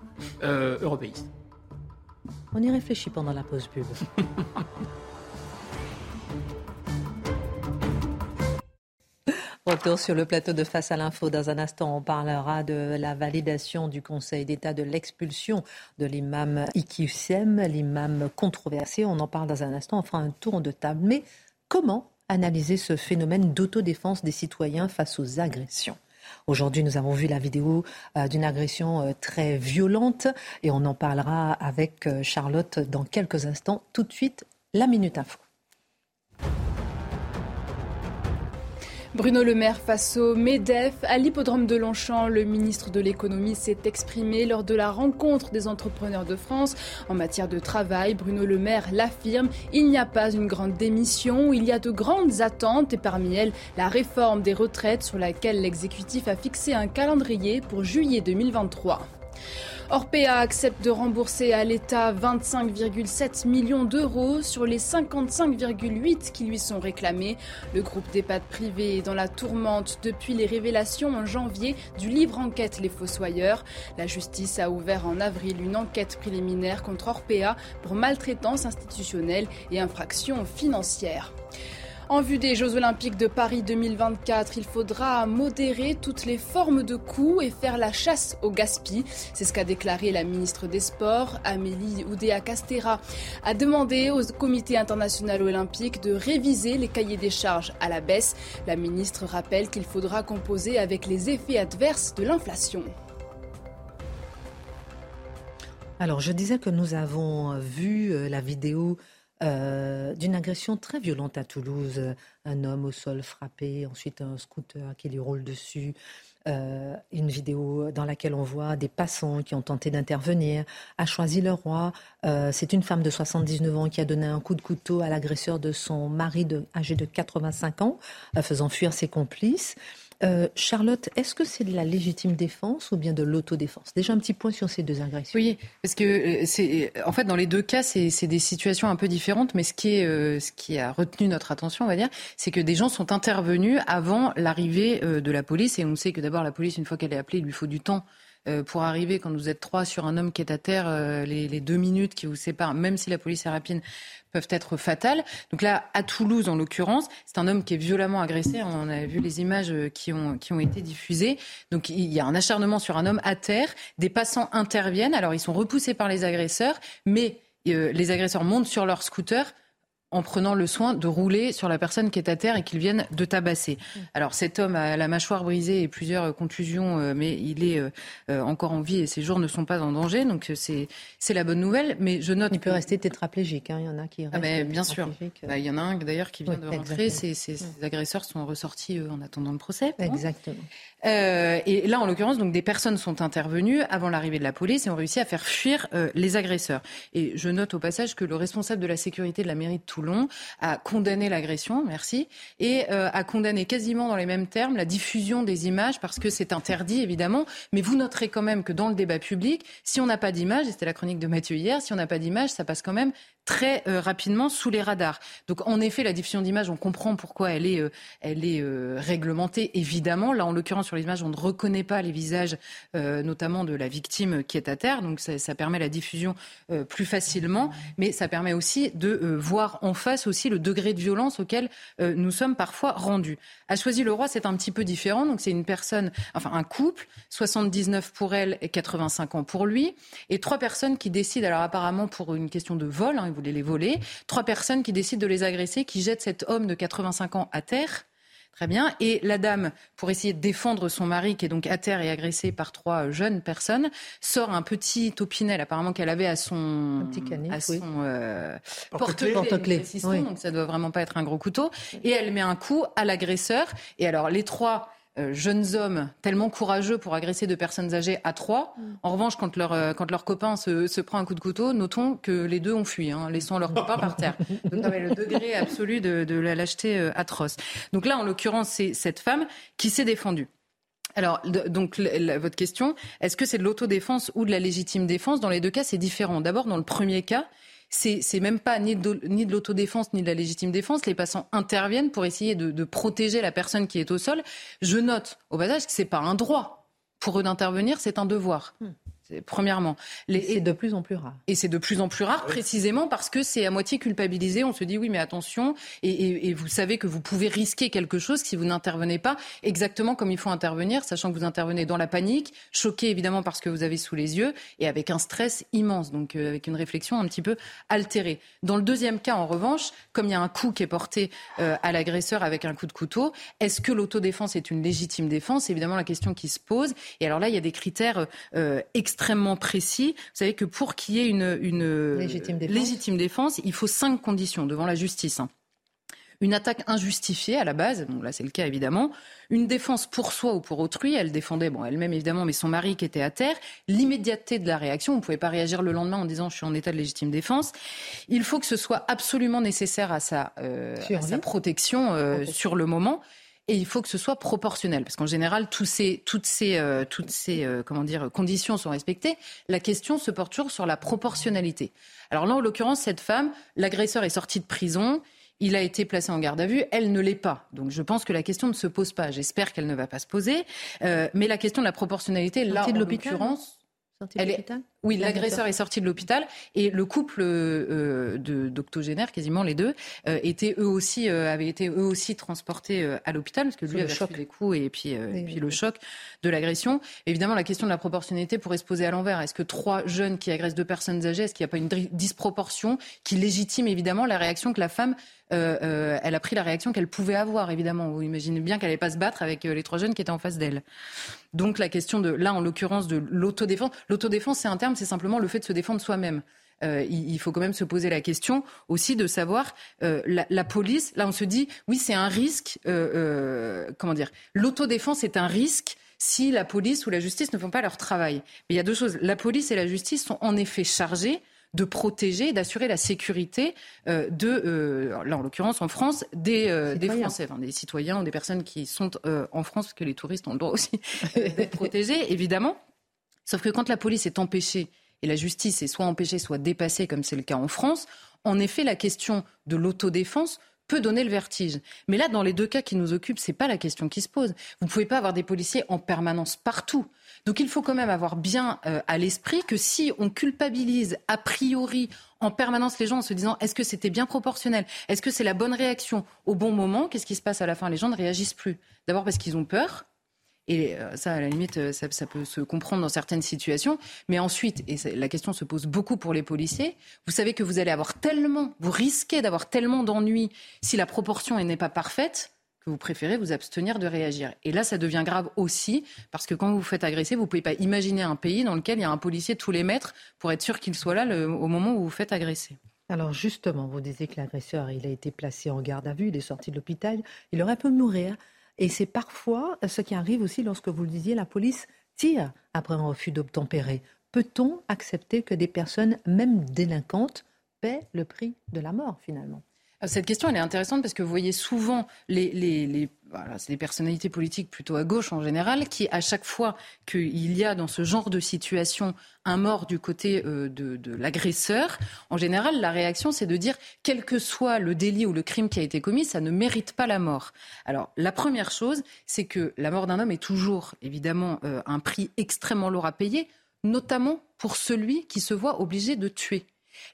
euh, européiste. On y réfléchit pendant la pause pub. Retour sur le plateau de Face à l'info. Dans un instant, on parlera de la validation du Conseil d'État de l'expulsion de l'imam Ikissem, l'imam controversé. On en parle dans un instant. On fera un tour de table. Mais comment analyser ce phénomène d'autodéfense des citoyens face aux agressions? Aujourd'hui, nous avons vu la vidéo euh, d'une agression euh, très violente et on en parlera avec euh, Charlotte dans quelques instants. Tout de suite, la Minute Info. Bruno Le Maire face au MEDEF. À l'hippodrome de Longchamp, le ministre de l'économie s'est exprimé lors de la rencontre des entrepreneurs de France. En matière de travail, Bruno Le Maire l'affirme, il n'y a pas une grande démission, il y a de grandes attentes et parmi elles la réforme des retraites sur laquelle l'exécutif a fixé un calendrier pour juillet 2023. Orpea accepte de rembourser à l'État 25,7 millions d'euros sur les 55,8 qui lui sont réclamés. Le groupe d'EHPAD privé est dans la tourmente depuis les révélations en janvier du livre enquête Les Fossoyeurs. La justice a ouvert en avril une enquête préliminaire contre Orpea pour maltraitance institutionnelle et infraction financière. En vue des Jeux Olympiques de Paris 2024, il faudra modérer toutes les formes de coups et faire la chasse au gaspillage. C'est ce qu'a déclaré la ministre des Sports, Amélie Oudéa-Castera, a demandé au Comité international olympique de réviser les cahiers des charges à la baisse. La ministre rappelle qu'il faudra composer avec les effets adverses de l'inflation. Alors, je disais que nous avons vu euh, la vidéo euh, d'une agression très violente à Toulouse. Un homme au sol frappé, ensuite un scooter qui lui roule dessus. Euh, une vidéo dans laquelle on voit des passants qui ont tenté d'intervenir. A choisi le roi. Euh, c'est une femme de 79 ans qui a donné un coup de couteau à l'agresseur de son mari âgé de 85 ans, faisant fuir ses complices. Euh, Charlotte, est-ce que c'est de la légitime défense ou bien de l'autodéfense? Déjà un petit point sur ces deux agressions. Oui, parce que euh, c'est en fait dans les deux cas c'est des situations un peu différentes, mais ce qui est euh, ce qui a retenu notre attention, on va dire, c'est que des gens sont intervenus avant l'arrivée de la police et on sait que d'abord la police une fois qu'elle est appelée, il lui faut du temps pour arriver quand vous êtes trois sur un homme qui est à terre, les, les, deux minutes qui vous séparent, même si la police est rapide, peuvent être fatales. Donc là, à Toulouse, en l'occurrence, c'est un homme qui est violemment agressé. On a vu les images euh, qui ont, qui ont été diffusées. Donc il y a un acharnement sur un homme à terre. Des passants interviennent. Alors ils sont repoussés par les agresseurs, mais euh, les agresseurs montent sur leur scooter en prenant le soin de rouler sur la personne qui est à terre et qu'ils viennent de tabasser. Mm. Alors cet homme a la mâchoire brisée et plusieurs euh, contusions, euh, mais il est euh, encore en vie et ses jours ne sont pas en danger, donc c'est c'est la bonne nouvelle. Mais je note il peut rester tétraplégique. Hein. Il y en a qui ah ben, bien sûr. Bah, il y en a un d'ailleurs qui vient de rentrer. Ces, agresseurs sont ressortis en attendant le procès. Exactement. et là, en l'occurrence, donc des personnes sont intervenues avant l'arrivée de la police et ont réussi à faire fuir les agresseurs. Et je note au passage que le responsable de la sécurité de la mairie de Toulon a condamné l'agression, merci, et euh, a condamné quasiment dans les mêmes termes la diffusion des images parce que c'est interdit évidemment. Mais vous noterez quand même que dans le débat public, si on n'a pas d'image, et c'était la chronique de Mathieu hier, si on n'a pas d'image, ça passe quand même très euh, rapidement sous les radars. Donc en effet, la diffusion d'images, on comprend pourquoi elle est, euh, elle est euh, réglementée, évidemment. Là, en l'occurrence, sur les images, on ne reconnaît pas les visages, notamment de la victime qui est à terre. Donc ça, permet la diffusion plus facilement, mais ça permet aussi de voir en face aussi le degré de violence auquel nous sommes parfois rendus. À Choisy-le-Roi, c'est un petit peu différent. Donc c'est une personne, enfin un couple, 79 pour elle et 85 ans pour lui, et trois personnes qui décident, alors apparemment pour une question de vol, hein, voulait les voler. Trois personnes qui décident de les agresser, qui jettent cet homme de 85 ans à terre. Très bien. Et la dame, pour essayer de défendre son mari, qui est donc à terre et agressé par trois jeunes personnes, sort un petit opinel, apparemment qu'elle avait à son, petit à son euh, porte-clés. Donc ça doit vraiment pas être un gros couteau. Et elle met un coup à l'agresseur. Et alors les trois euh, jeunes hommes tellement courageux pour agresser deux personnes âgées à trois. Mm. En revanche, quand leur, euh, quand leur copain se, se, prend un coup de couteau, notons que les deux ont fui, hein, laissant leur copain par terre. Donc, le degré absolu de, de la lâcheté euh, atroce. Donc là, en l'occurrence, c'est cette femme qui s'est défendue. Alors, donc, votre question, est-ce que c'est de l'autodéfense ou de la légitime défense? Dans les deux cas, c'est différent. D'abord, dans le premier cas, c'est même pas ni de, l'autodéfense ni de la légitime défense. Les passants interviennent pour essayer de, de, protéger la personne qui est au sol. Je note au passage que c'est pas un droit pour eux d'intervenir, c'est un devoir. Hmm. Premièrement. Les... C'est de plus en plus rare. Et c'est de plus en plus rare, ah précisément parce que c'est à moitié culpabilisé. On se dit oui, mais attention, et, vous savez que vous pouvez risquer quelque chose si vous n'intervenez pas exactement comme il faut intervenir, sachant que vous intervenez dans la panique, choqué évidemment parce que vous avez sous les yeux, et avec un stress immense, donc euh, avec une réflexion un petit peu altérée. Dans le deuxième cas, en revanche, comme il y a un coup qui est porté euh, à l'agresseur avec un coup de couteau, est-ce que l'autodéfense est une légitime défense? C'est évidemment la question qui se pose. Et alors là, il y a des critères euh, extrêmement précis. Vous savez que pour qu'il y ait une, légitime, défense. il faut cinq conditions devant la justice. Une attaque injustifiée à la base, bon là c'est le cas évidemment, une défense pour soi ou pour autrui, elle défendait bon elle-même évidemment mais son mari qui était à terre, l'immédiateté de la réaction, vous ne pouvez pas réagir le lendemain en disant je suis en état de légitime défense. Il faut que ce soit absolument nécessaire à sa, euh, protection euh, sur le moment et il faut que ce soit proportionnel, parce qu'en général, tous ces, toutes ces, euh, toutes ces euh, comment dire, conditions sont respectées. La question se porte toujours sur la proportionnalité. Alors là, en l'occurrence, cette femme, l'agresseur est sorti de prison. Il a été placé en garde à vue, elle ne l'est pas. Donc je pense que la question ne se pose pas. J'espère qu'elle ne va pas se poser. Euh, mais la question de la proportionnalité, là, en l'occurrence, elle est... Oui, l'agresseur est sorti de l'hôpital et le couple euh, d'octogénaires, quasiment les deux, euh, étaient eux aussi euh, avaient été eux aussi transportés euh, à l'hôpital parce que lui avait choc. les coups et puis et puis le choc de l'agression. Évidemment, la question de la proportionnalité pourrait se poser à l'envers. Est-ce que trois jeunes qui agressent deux personnes âgées, est-ce qu'il n'y a pas une disproportion qui légitime évidemment la réaction que la femme euh, elle a pris la réaction qu'elle pouvait avoir, évidemment? Vous imaginez bien qu'elle n'allait pas se battre avec les trois jeunes qui étaient en face d'elle. Donc la question de, là, en l'occurrence, de l'autodéfense. L'autodéfense, c'est un terme, c'est simplement le fait de se défendre soi-même. Euh, il, faut quand même se poser la question aussi de savoir euh, la, police. Là, on se dit oui, c'est un risque. Euh, comment dire L'autodéfense est un risque si la police ou la justice ne font pas leur travail. Mais il y a deux choses. La police et la justice sont en effet chargées de protéger, d'assurer la sécurité de, là en l'occurrence en France, des, des Français, des citoyens ou des personnes qui sont en France, parce que les touristes ont le droit aussi d'être protégés, évidemment. Sauf que quand la police est empêchée et la justice est soit empêchée, soit dépassée, comme c'est le cas en France, en effet, la question de l'autodéfense peut donner le vertige. Mais là, dans les deux cas qui nous occupent, ce n'est pas la question qui se pose. Vous ne pouvez pas avoir des policiers en permanence partout. Donc il faut quand même avoir bien euh, à l'esprit que si on culpabilise a priori en permanence les gens en se disant est-ce que c'était bien proportionnel? Est-ce que c'est la bonne réaction au bon moment? Qu'est-ce qui se passe à la fin? Les gens ne réagissent plus. D'abord parce qu'ils ont peur Et euh, ça, à la limite, euh, ça, peut se comprendre dans certaines situations. Mais ensuite, et la question se pose beaucoup pour les policiers, vous savez que vous allez avoir tellement, vous risquez d'avoir tellement d'ennuis si la proportion n'est pas parfaite que vous préférez vous abstenir de réagir. Et là, ça devient grave aussi, parce que quand vous vous faites agresser, vous ne pouvez pas imaginer un pays dans lequel il y a un policier tous les mètres pour être sûr qu'il soit là au moment où vous vous faites agresser. Alors justement, vous disiez que l'agresseur, il a été placé en garde à vue, il est sorti de l'hôpital, il aurait pu mourir. Et c'est parfois ce qui arrive aussi lorsque vous le disiez, la police tire après un refus d'obtempérer. Peut-on accepter que des personnes, même délinquantes, paient le prix de la mort finalement? Cette question, elle est intéressante parce que vous voyez souvent les, les, voilà, c'est des personnalités politiques plutôt à gauche en général, qui à chaque fois qu'il y a dans ce genre de situation un mort du côté euh, de, de l'agresseur, en général, la réaction, c'est de dire, quel que soit le délit ou le crime qui a été commis, ça ne mérite pas la mort. Alors, la première chose, c'est que la mort d'un homme est toujours, évidemment, euh, un prix extrêmement lourd à payer, notamment pour celui qui se voit obligé de tuer.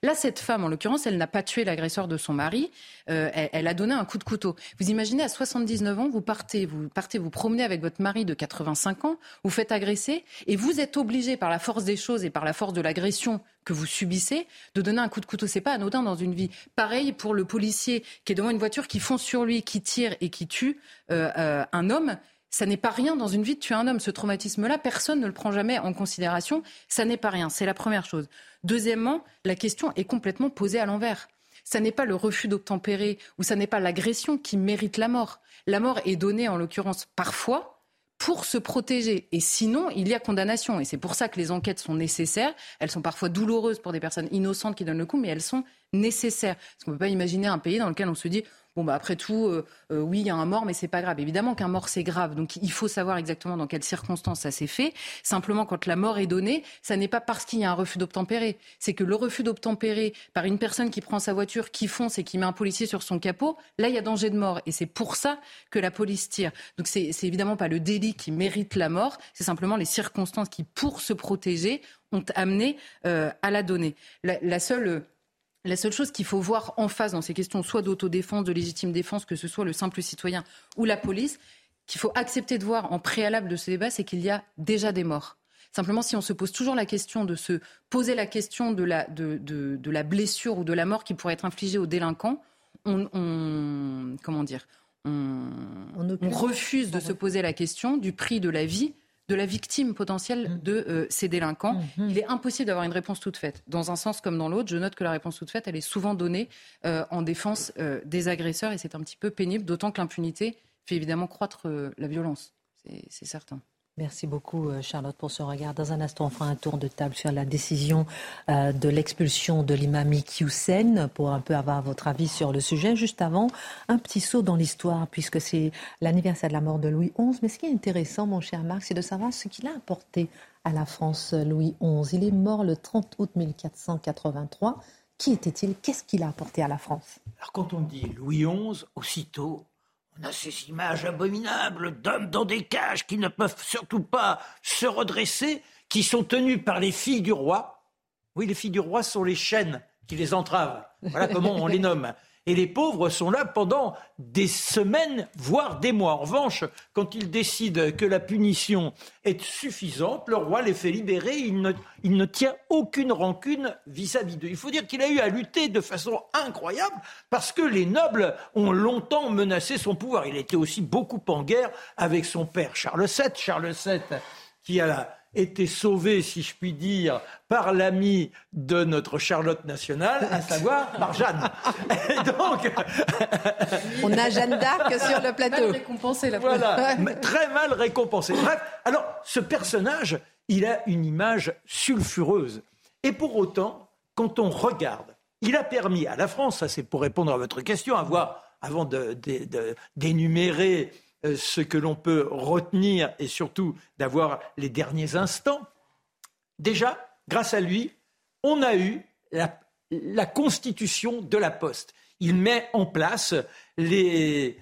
Là, cette femme, en l'occurrence, elle n'a pas tué l'agresseur de son mari, euh, elle, a donné un coup de couteau. Vous imaginez, à 79 ans, vous partez, vous partez vous promenez avec votre mari de 85 ans, vous faites agresser, et vous êtes obligé, par la force des choses et par la force de l'agression que vous subissez, de donner un coup de couteau. C'est pas anodin dans une vie. Pareil pour le policier qui est devant une voiture, qui fonce sur lui, qui tire et qui tue euh, euh, un homme ça n'est pas rien dans une vie de tuer un homme. Ce traumatisme-là, personne ne le prend jamais en considération. Ça n'est pas rien. C'est la première chose. Deuxièmement, la question est complètement posée à l'envers. Ça n'est pas le refus d'obtempérer ou ça n'est pas l'agression qui mérite la mort. La mort est donnée, en l'occurrence, parfois pour se protéger. Et sinon, il y a condamnation. Et c'est pour ça que les enquêtes sont nécessaires. Elles sont parfois douloureuses pour des personnes innocentes qui donnent le coup, mais elles sont nécessaires. Parce qu'on ne peut pas imaginer un pays dans lequel on se dit Bon, bah après tout, euh, euh, oui, il y a un mort, mais c'est pas grave. Évidemment qu'un mort, c'est grave. Donc, il faut savoir exactement dans quelles circonstances ça s'est fait. Simplement, quand la mort est donnée, ça n'est pas parce qu'il y a un refus d'obtempérer. C'est que le refus d'obtempérer par une personne qui prend sa voiture, qui fonce et qui met un policier sur son capot, là, il y a danger de mort. Et c'est pour ça que la police tire. Donc, c'est évidemment pas le délit qui mérite la mort. C'est simplement les circonstances qui, pour se protéger, ont amené euh, à la donner. La seule la seule chose qu'il faut voir en face dans ces questions, soit d'autodéfense, de légitime défense, que ce soit le simple citoyen ou la police, qu'il faut accepter de voir en préalable de ce débat, c'est qu'il y a déjà des morts. Simplement, si on se pose toujours la question de se poser la question de la, de, la blessure ou de la mort qui pourrait être infligée aux délinquants, on, comment dire, on refuse de se poser la question du prix de la vie de la victime potentielle mm. de euh, ces délinquants. Mm-hmm. Il est impossible d'avoir une réponse toute faite. Dans un sens comme dans l'autre, je note que la réponse toute faite, elle est souvent donnée euh, en défense euh, des agresseurs et c'est un petit peu pénible, d'autant que l'impunité fait évidemment croître la violence. C'est certain. Merci beaucoup, euh, Charlotte, pour ce regard. Dans un instant, on fera un tour de table sur la décision euh, de l'expulsion de l'imam Hussein pour un peu avoir votre avis sur le sujet. Juste avant, un petit saut dans l'histoire, puisque c'est l'anniversaire de la mort de Louis XI. Mais ce qui est intéressant, mon cher Marc, c'est de savoir ce qu'il a apporté à la France, Louis XI. Il est mort le 30 août 1483. Qui était-il? Qu'est-ce qu'il a apporté à la France? Alors, quand on dit Louis XI, aussitôt, on a ces images abominables d'hommes dans des cages qui ne peuvent surtout pas se redresser, qui sont tenus par les filles du roi. Oui, les filles du roi sont les chaînes qui les entravent. Voilà comment on les nomme. Et les pauvres sont là pendant des semaines, voire des mois. En revanche, quand ils décident que la punition est suffisante, le roi les fait libérer. Il ne, il ne tient aucune rancune vis-à-vis d'eux. Il faut dire qu'il a eu à lutter de façon incroyable parce que les nobles ont longtemps menacé son pouvoir. Il était aussi beaucoup en guerre avec son père Charles VII. Charles VII qui a la été sauvé, si je puis dire, par l'ami de notre Charlotte nationale, à savoir par Jeanne. donc, on a Jeanne d'Arc sur le plateau. Mal récompensé, la Voilà, très mal récompensé. Bref, alors ce personnage, il a une image sulfureuse. Et pour autant, quand on regarde, il a permis à la France, ça c'est pour répondre à votre question, avoir, avant d'énumérer ce que l'on peut retenir et surtout d'avoir les derniers instants, déjà, grâce à lui, on a eu la, constitution de la poste. Il met en place les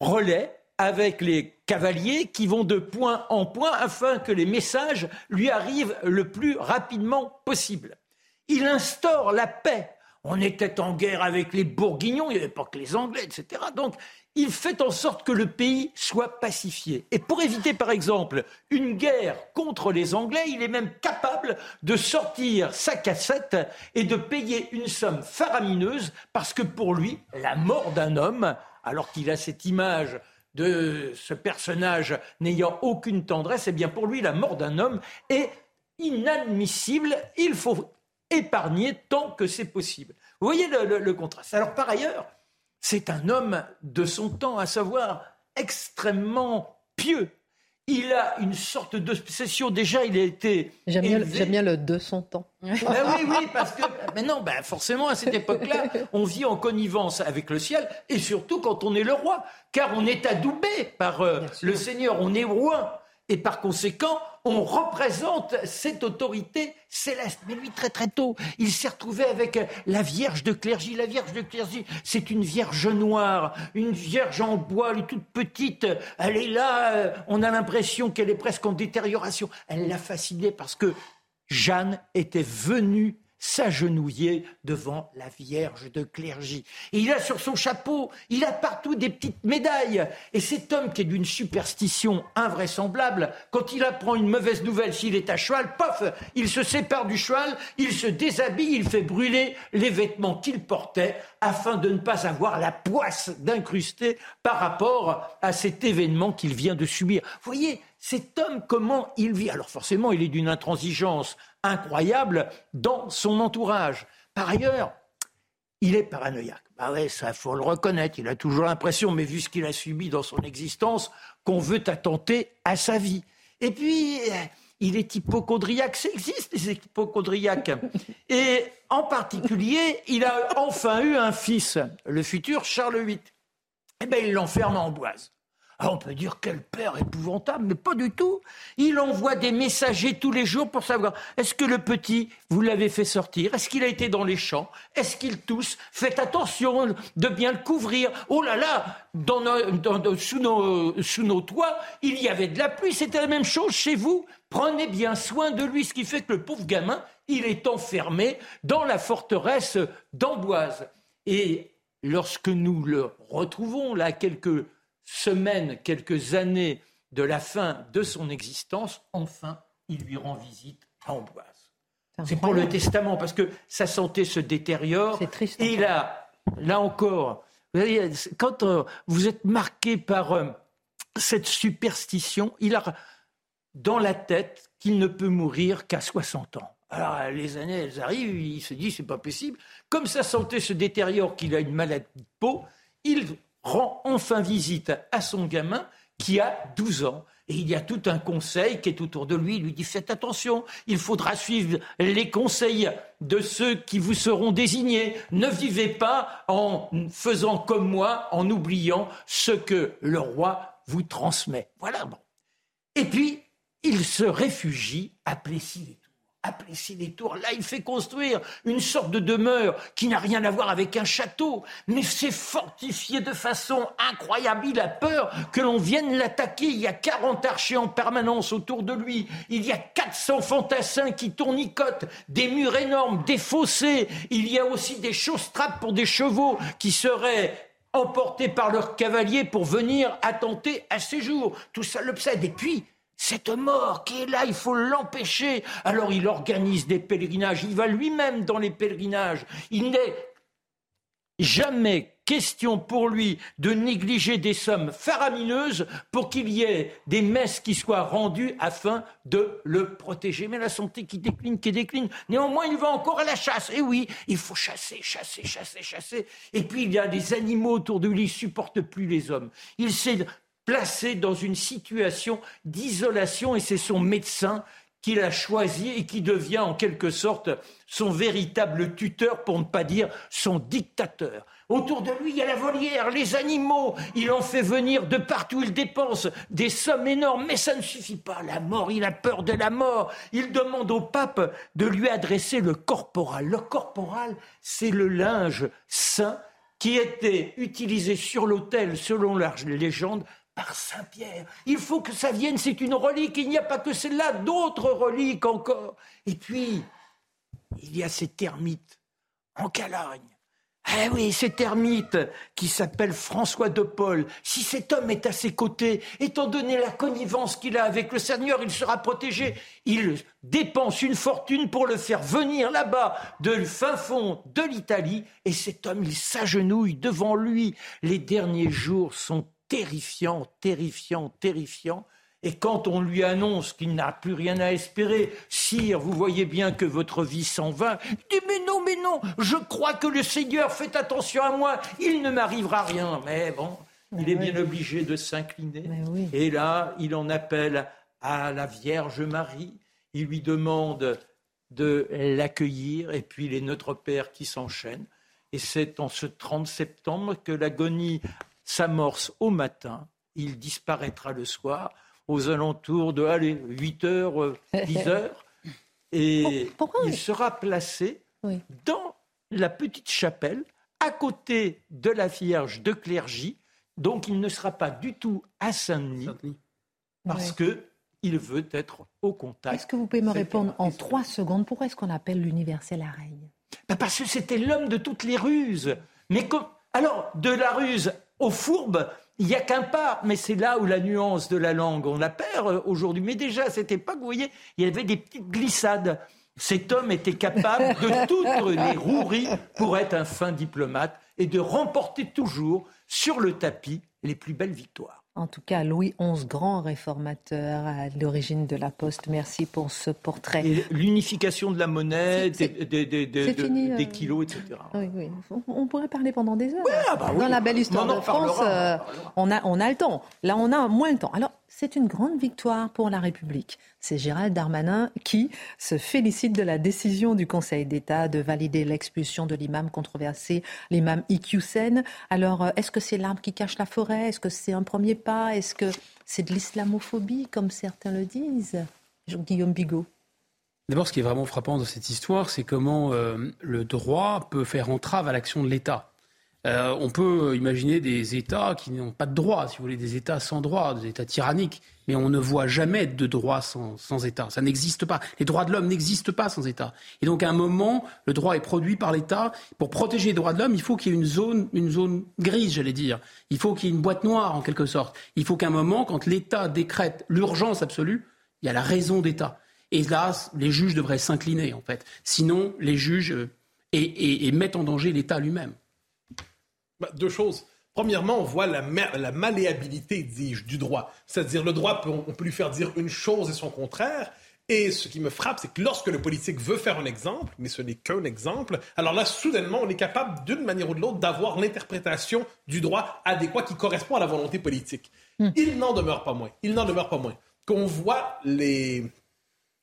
relais avec les cavaliers qui vont de point en point afin que les messages lui arrivent le plus rapidement possible. Il instaure la paix on était en guerre avec les Bourguignons, il n'y avait pas que les Anglais, etc. Donc, il fait en sorte que le pays soit pacifié. Et pour éviter, par exemple, une guerre contre les Anglais, il est même capable de sortir sa cassette et de payer une somme faramineuse parce que pour lui, la mort d'un homme, alors qu'il a cette image de ce personnage n'ayant aucune tendresse, eh bien pour lui, la mort d'un homme est inadmissible. Il faut épargner tant que c'est possible. Vous voyez le, le contraste. Alors par ailleurs, c'est un homme de son temps, à savoir extrêmement pieux. Il a une sorte d'obsession. Déjà, il a été. J'aime bien, le de son temps. Ben oui, oui, parce que. Mais non, ben forcément, à cette époque-là, on vit en connivence avec le ciel, et surtout quand on est le roi, car on est adoubé par euh, le Seigneur, on est roi. Et par conséquent, on représente cette autorité céleste. Mais lui, très très tôt, il s'est retrouvé avec la Vierge de Clergy. La Vierge de Clergy, c'est une Vierge noire, une Vierge en bois, elle est toute petite. Elle est là, euh, on a l'impression qu'elle est presque en détérioration. Elle l'a fascinée parce que Jeanne était venue s'agenouiller devant la Vierge de clergy. Et il a sur son chapeau, il a partout des petites médailles. Et cet homme qui est d'une superstition invraisemblable, quand il apprend une mauvaise nouvelle, s'il est à cheval, pof, il se sépare du cheval, il se déshabille, il fait brûler les vêtements qu'il portait afin de ne pas avoir la poisse d'incruster par rapport à cet événement qu'il vient de subir. Voyez, cet homme, comment il vit? Alors forcément, il est d'une intransigeance incroyable dans son entourage. Par ailleurs, il est paranoïaque. Bah ouais, ça faut le reconnaître. Il a toujours l'impression, mais vu ce qu'il a subi dans son existence, qu'on veut attenter à sa vie. Et puis, il est hypochondriaque. Ça existe, les hypochondriaques. Et en particulier, il a enfin eu un fils, le futur Charles VIII. Eh bien, il l'enferme en boise. Ah, on peut dire quel père épouvantable, mais pas du tout. Il envoie des messagers tous les jours pour savoir est-ce que le petit, vous l'avez fait sortir? Est-ce qu'il a été dans les champs? Est-ce qu'il tousse? Faites attention de bien le couvrir. Oh là là, sous, nos, sous nos toits, il y avait de la pluie. C'était la même chose chez vous. Prenez bien soin de lui, ce qui fait que le pauvre gamin, il est enfermé dans la forteresse d'Amboise. Et lorsque nous le retrouvons là, quelques semaines, quelques années de la fin de son existence, enfin, il lui rend visite à Amboise. C'est pour le testament, parce que sa santé se détériore. C'est triste. Et là, là encore, vous voyez, quand euh, vous êtes marqué par euh, cette superstition, il a dans la tête qu'il ne peut mourir qu'à 60 ans. Alors les années, elles arrivent, il se dit c'est pas possible. Comme sa santé se détériore, qu'il a une maladie de peau, il rend enfin visite à son gamin qui a 12 ans. Et il y a tout un conseil qui est autour de lui. Il lui dit faites attention, il faudra suivre les conseils de ceux qui vous seront désignés. Ne vivez pas en faisant comme moi, en oubliant ce que le roi vous transmet. Voilà. Bon. Et puis, il se réfugie à Plessis à Plessis-les-Tours. Là, il fait construire une sorte de demeure qui n'a rien à voir avec un château, mais c'est fortifié de façon incroyable. Il a peur que l'on vienne l'attaquer. Il y a 40 archers en permanence autour de lui. Il y a 400 fantassins qui tournicotent, des murs énormes, des fossés. Il y a aussi des chausse-trappes pour des chevaux qui seraient emportés par leurs cavaliers pour venir attenter à ses jours. Tout ça l'obsède. Et puis, cette mort qui est là, il faut l'empêcher. Alors il organise des pèlerinages, il va lui-même dans les pèlerinages. Il n'est jamais question pour lui de négliger des sommes faramineuses pour qu'il y ait des messes qui soient rendues afin de le protéger. Mais la santé qui décline, qui décline, néanmoins il va encore à la chasse. Et oui, il faut chasser, chasser, chasser, chasser. Et puis il y a des animaux autour de lui, il supporte plus les hommes. Il sait placé dans une situation d'isolation et c'est son médecin qu'il a choisi et qui devient en quelque sorte son véritable tuteur, pour ne pas dire son dictateur. Autour de lui, il y a la volière, les animaux. Il en fait venir de partout. Il dépense des sommes énormes, mais ça ne suffit pas. La mort, il a peur de la mort. Il demande au pape de lui adresser le corporal. Le corporal, c'est le linge saint qui était utilisé sur l'autel, selon la légende, par Saint-Pierre. Il faut que ça vienne, c'est une relique, il n'y a pas que celle-là, d'autres reliques encore. Et puis, il y a ces termites en Calagne. Eh oui, cet ermite qui s'appelle François de Paul, si cet homme est à ses côtés, étant donné la connivence qu'il a avec le Seigneur, il sera protégé. Il dépense une fortune pour le faire venir là-bas, de fin fond de l'Italie, et cet homme, il s'agenouille devant lui. Les derniers jours sont terrifiants, terrifiants, terrifiants. Et quand on lui annonce qu'il n'a plus rien à espérer, sire, vous voyez bien que votre vie s'en va, il dit mais non, mais non, je crois que le Seigneur fait attention à moi, il ne m'arrivera rien. Mais bon, il est bien obligé de s'incliner. Et là, il en appelle à la Vierge Marie, il lui demande de l'accueillir, et puis les Notre Père qui s'enchaînent. Et c'est en ce 30 septembre que l'agonie s'amorce au matin, il disparaîtra le soir aux alentours de allez, 8 h 10 h Et il sera placé dans la petite chapelle à côté de la Vierge de Clergy. Donc il ne sera pas du tout à Saint-Denis parce que il veut être au contact. Est-ce que vous pouvez me répondre en trois secondes? Pourquoi est-ce qu'on appelle l'universel la reine ben, Parce que c'était l'homme de toutes les ruses. Mais alors de la ruse au fourbe, il n'y a qu'un pas, mais c'est là où la nuance de la langue, on la perd euh, aujourd'hui. Mais déjà à cette époque, vous voyez, il y avait des petites glissades. Cet homme était capable de toutes les roueries pour être un fin diplomate et de remporter toujours sur le tapis les plus belles victoires. En tout cas, Louis XI, grand réformateur à l'origine de la Poste. Merci pour ce portrait. L'unification de la monnaie, des, euh, kilos, etc. Oui, oui. On pourrait parler pendant des heures. Ah bah Dans la belle histoire de France, euh, on, a, on a le temps. Là, on a moins le temps. Alors, c'est une grande victoire pour la République. C'est Gérald Darmanin qui se félicite de la décision du Conseil d'État de valider l'expulsion de l'imam controversé, l'imam Iqiyoussen. Alors, euh, est-ce que c'est l'arbre qui cache la forêt? Est-ce que c'est un premier pas? Est-ce que c'est de l'islamophobie, comme certains le disent? Guillaume Bigot. D'abord, ce qui est vraiment frappant dans cette histoire, c'est comment euh, le droit peut faire entrave à l'action de l'État. Euh, on peut imaginer des États qui n'ont pas de droit, si vous voulez, des États sans droit, des États tyranniques. Mais on ne voit jamais de droit sans, État. Ça n'existe pas. Les droits de l'homme n'existent pas sans État. Et donc, à un moment, le droit est produit par l'État. Pour protéger les droits de l'homme, il faut qu'il y ait une zone, une zone grise, j'allais dire. Il faut qu'il y ait une boîte noire, en quelque sorte. Il faut qu'à un moment, quand l'État décrète l'urgence absolue, il y a la raison d'État. Et là, les juges devraient s'incliner, en fait. Sinon, les juges euh, et mettent en danger l'État lui-même. Bah, deux choses. Premièrement, on voit la, la malléabilité, dis-je, du droit. C'est-à-dire, le droit, on peut lui faire dire une chose et son contraire. Et ce qui me frappe, c'est que lorsque le politique veut faire un exemple, mais ce n'est qu'un exemple, alors là, soudainement, on est capable, d'une manière ou de l'autre, d'avoir l'interprétation du droit adéquat qui correspond à la volonté politique. Hmm. Il n'en demeure pas moins. Il n'en demeure pas moins qu'on voit les,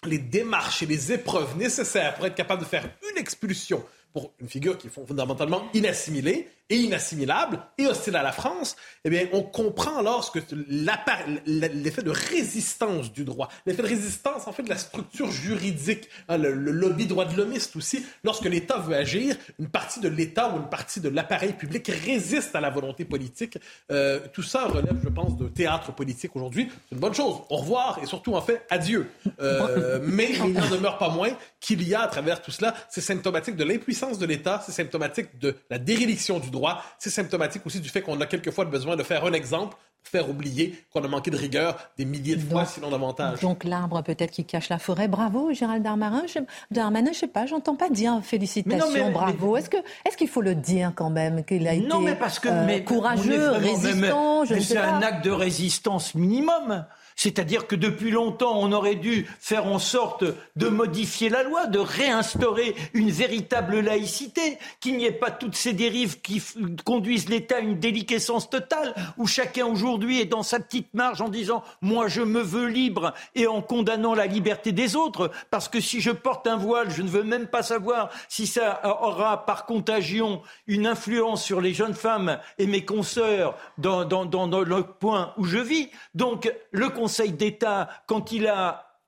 les démarches et les épreuves nécessaires pour être capable de faire une expulsion pour une figure qui est fondamentalement inassimilée et inassimilable et hostile à la France, eh bien, on comprend lorsque l'effet de résistance du droit, l'effet de résistance, en fait, de la structure juridique, hein, le, lobby droit de l'homiste aussi, lorsque l'État veut agir, une partie de l'État ou une partie de l'appareil public résiste à la volonté politique. Euh, tout ça relève, je pense, de théâtre politique aujourd'hui. C'est une bonne chose. Au revoir et surtout, en fait, adieu. Euh, mais il n'en demeure pas moins qu'il y a, à travers tout cela, c'est symptomatique de l'impuissance de l'État, c'est symptomatique de la déréliction du droit. C'est symptomatique aussi du fait qu'on a quelquefois besoin de faire un exemple pour faire oublier qu'on a manqué de rigueur des milliers de fois, sinon davantage. Donc l'arbre peut-être qui cache la forêt. Bravo, Gérald Darmanin. Je, Darmanin, je sais pas, j'entends pas dire félicitations, bravo. Est-ce que est-ce qu'il faut le dire quand même qu'il a été parce que, euh, courageux, résistant C'est un acte de résistance minimum. C'est-à-dire que depuis longtemps, on aurait dû faire en sorte de modifier la loi, de réinstaurer une véritable laïcité, qu'il n'y ait pas toutes ces dérives qui conduisent l'État à une déliquescence totale, où chacun aujourd'hui est dans sa petite marge en disant moi je me veux libre et en condamnant la liberté des autres, parce que si je porte un voile, je ne veux même pas savoir si ça aura par contagion une influence sur les jeunes femmes et mes consoeurs dans, le point où je vis. Donc le Conseil d'État, quand il a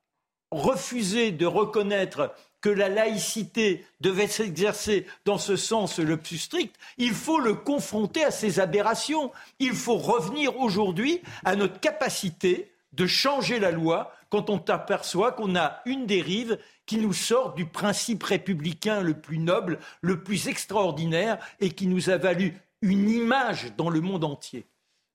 refusé de reconnaître que la laïcité devait s'exercer dans ce sens le plus strict, il faut le confronter à ces aberrations. Il faut revenir aujourd'hui à notre capacité de changer la loi quand on aperçoit qu'on a une dérive qui nous sort du principe républicain le plus noble, le plus extraordinaire et qui nous a valu une image dans le monde entier.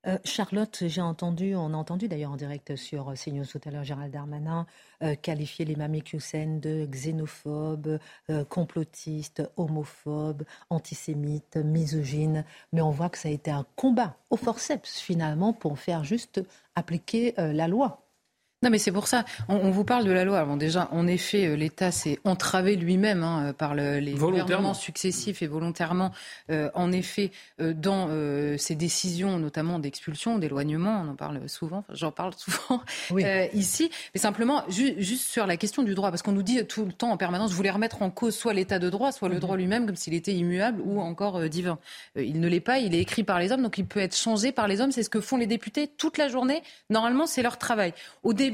Euh, Charlotte, j'ai entendu, on a entendu d'ailleurs en direct sur CNews tout à l'heure Gérald Darmanin euh, qualifier les Hussein de xénophobes, euh, complotistes, homophobes, antisémites, misogynes. Mais on voit que ça a été un combat au forceps finalement pour faire juste appliquer la loi. Non, mais c'est pour ça. On, vous parle de la loi. Bon, déjà, en effet, euh, l'État s'est entravé lui-même hein, euh, par les gouvernements successifs et volontairement, euh, en effet, dans ses décisions, notamment d'expulsion, d'éloignement. On en parle souvent. J'en parle souvent ici. Mais simplement, juste sur la question du droit, parce qu'on nous dit tout le temps en permanence, vous voulez remettre en cause soit l'État de droit, soit le mhm. droit lui-même, comme s'il était immuable ou encore divin. il ne l'est pas. Il est écrit par les hommes, donc il peut être changé par les hommes. C'est ce que font les députés toute la journée. Normalement, c'est leur travail. Au début,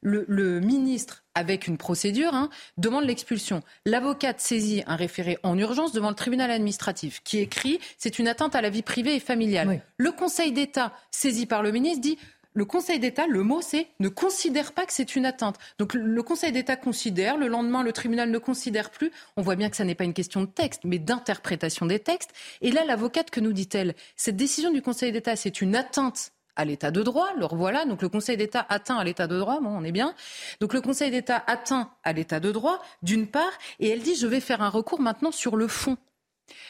le, ministre, avec une procédure, hein, demande l'expulsion. L'avocate saisit un référé en urgence devant le tribunal administratif qui écrit c'est une atteinte à la vie privée et familiale. Le Conseil d'État, saisi par le ministre, dit le Conseil d'État, le mot c'est ne considère pas que c'est une atteinte. Donc le Conseil d'État considère, le lendemain le tribunal ne considère plus. On voit bien que ça n'est pas une question de texte, mais d'interprétation des textes. Et là, l'avocate, que nous dit-elle Cette décision du Conseil d'État, c'est une atteinte à l'état de droit. Le revoilà. Donc le Conseil d'État atteint à l'état de droit. Bon, on est bien. Donc le Conseil d'État atteint à l'état de droit, d'une part, et elle dit je vais faire un recours maintenant sur le fond.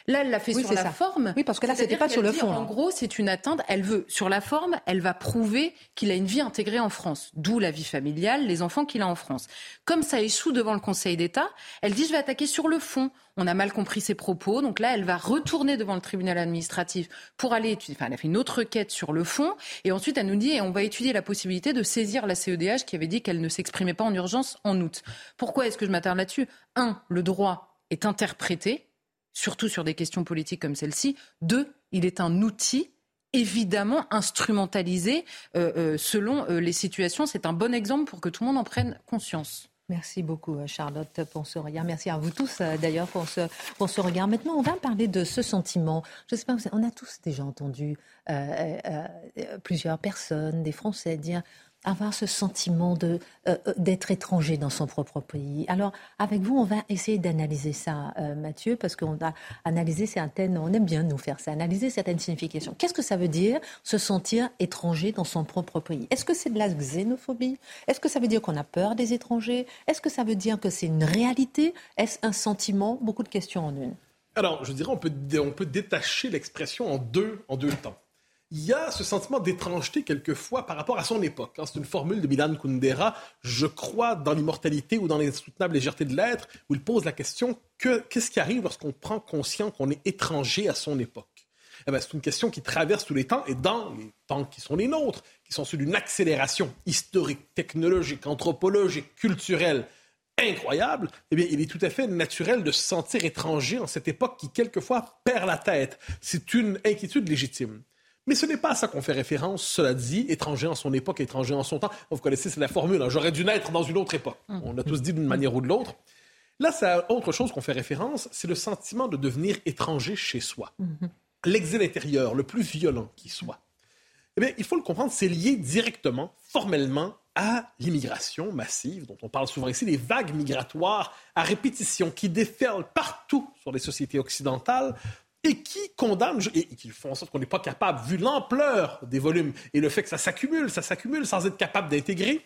Là, elle l'a fait sur la forme. Oui, parce que là, c'était pas sur le fond. En gros, c'est une atteinte. Elle veut, sur la forme, elle va prouver qu'il a une vie intégrée en France, d'où la vie familiale, les enfants qu'il a en France. Comme ça échoue devant le Conseil d'État, elle dit je vais attaquer sur le fond. On a mal compris ses propos, donc là, elle va retourner devant le tribunal administratif pour aller étudier. Enfin, elle a fait une autre requête sur le fond, et ensuite elle nous dit on va étudier la possibilité de saisir la CEDH qui avait dit qu'elle ne s'exprimait pas en urgence en août. Pourquoi est-ce que je m'attarde là-dessus? Un, le droit est interprété surtout sur des questions politiques comme celle-ci. Deux, il est un outil évidemment instrumentalisé euh, euh, selon euh, les situations. C'est un bon exemple pour que tout le monde en prenne conscience. Merci beaucoup Charlotte pour ce regard. Merci à vous tous d'ailleurs pour ce, regard. Maintenant, on va parler de ce sentiment. Je sais pas, on a tous déjà entendu plusieurs personnes, des Français dire avoir ce sentiment euh, euh, d'être étranger dans son propre pays. Alors, avec vous, on va essayer d'analyser ça, euh, Mathieu, parce qu'on a analysé certaines, on aime bien nous faire ça, analyser certaines significations. Qu'est-ce que ça veut dire se sentir étranger dans son propre pays? Est-ce que c'est de la xénophobie? Est-ce que ça veut dire qu'on a peur des étrangers? Est-ce que ça veut dire que c'est une réalité? Est-ce un sentiment? Beaucoup de questions en une. Alors, je dirais, on peut, on peut détacher l'expression en deux, en deux temps il y a ce sentiment d'étrangeté quelquefois par rapport à son époque. Hein. C'est une formule de Milan Kundera, je crois dans l'immortalité ou dans l'insoutenable légèreté de l'être, où il pose la question qu'est-ce qui arrive lorsqu'on prend conscience qu'on est étranger à son époque? Eh ben, C'est une question qui traverse tous les temps et dans les temps qui sont les nôtres, qui sont ceux d'une accélération historique, technologique, anthropologique, culturelle incroyable, eh bien, il est tout à fait naturel de se sentir étranger en cette époque qui, quelquefois, perd la tête. C'est une inquiétude légitime. Mais ce n'est pas à ça qu'on fait référence, cela dit, étranger en son époque, étranger en son temps. Vous connaissez, c'est la formule, hein. j'aurais dû naître dans une autre époque. Hum. On a tous dit d'une manière ou de l'autre. Là, c'est autre chose qu'on fait référence, c'est le sentiment de devenir étranger chez soi. Hum. L'exil intérieur, le plus violent qui soit. Eh bien, il faut le comprendre, c'est lié directement, formellement, à l'immigration massive, dont on parle souvent ici, les vagues migratoires à répétition qui déferlent partout sur les sociétés occidentales et qui condamnent et qui font en sorte qu'on n'est pas capable, vu l'ampleur des volumes et le fait que ça s'accumule, ça s'accumule sans être capable d'intégrer,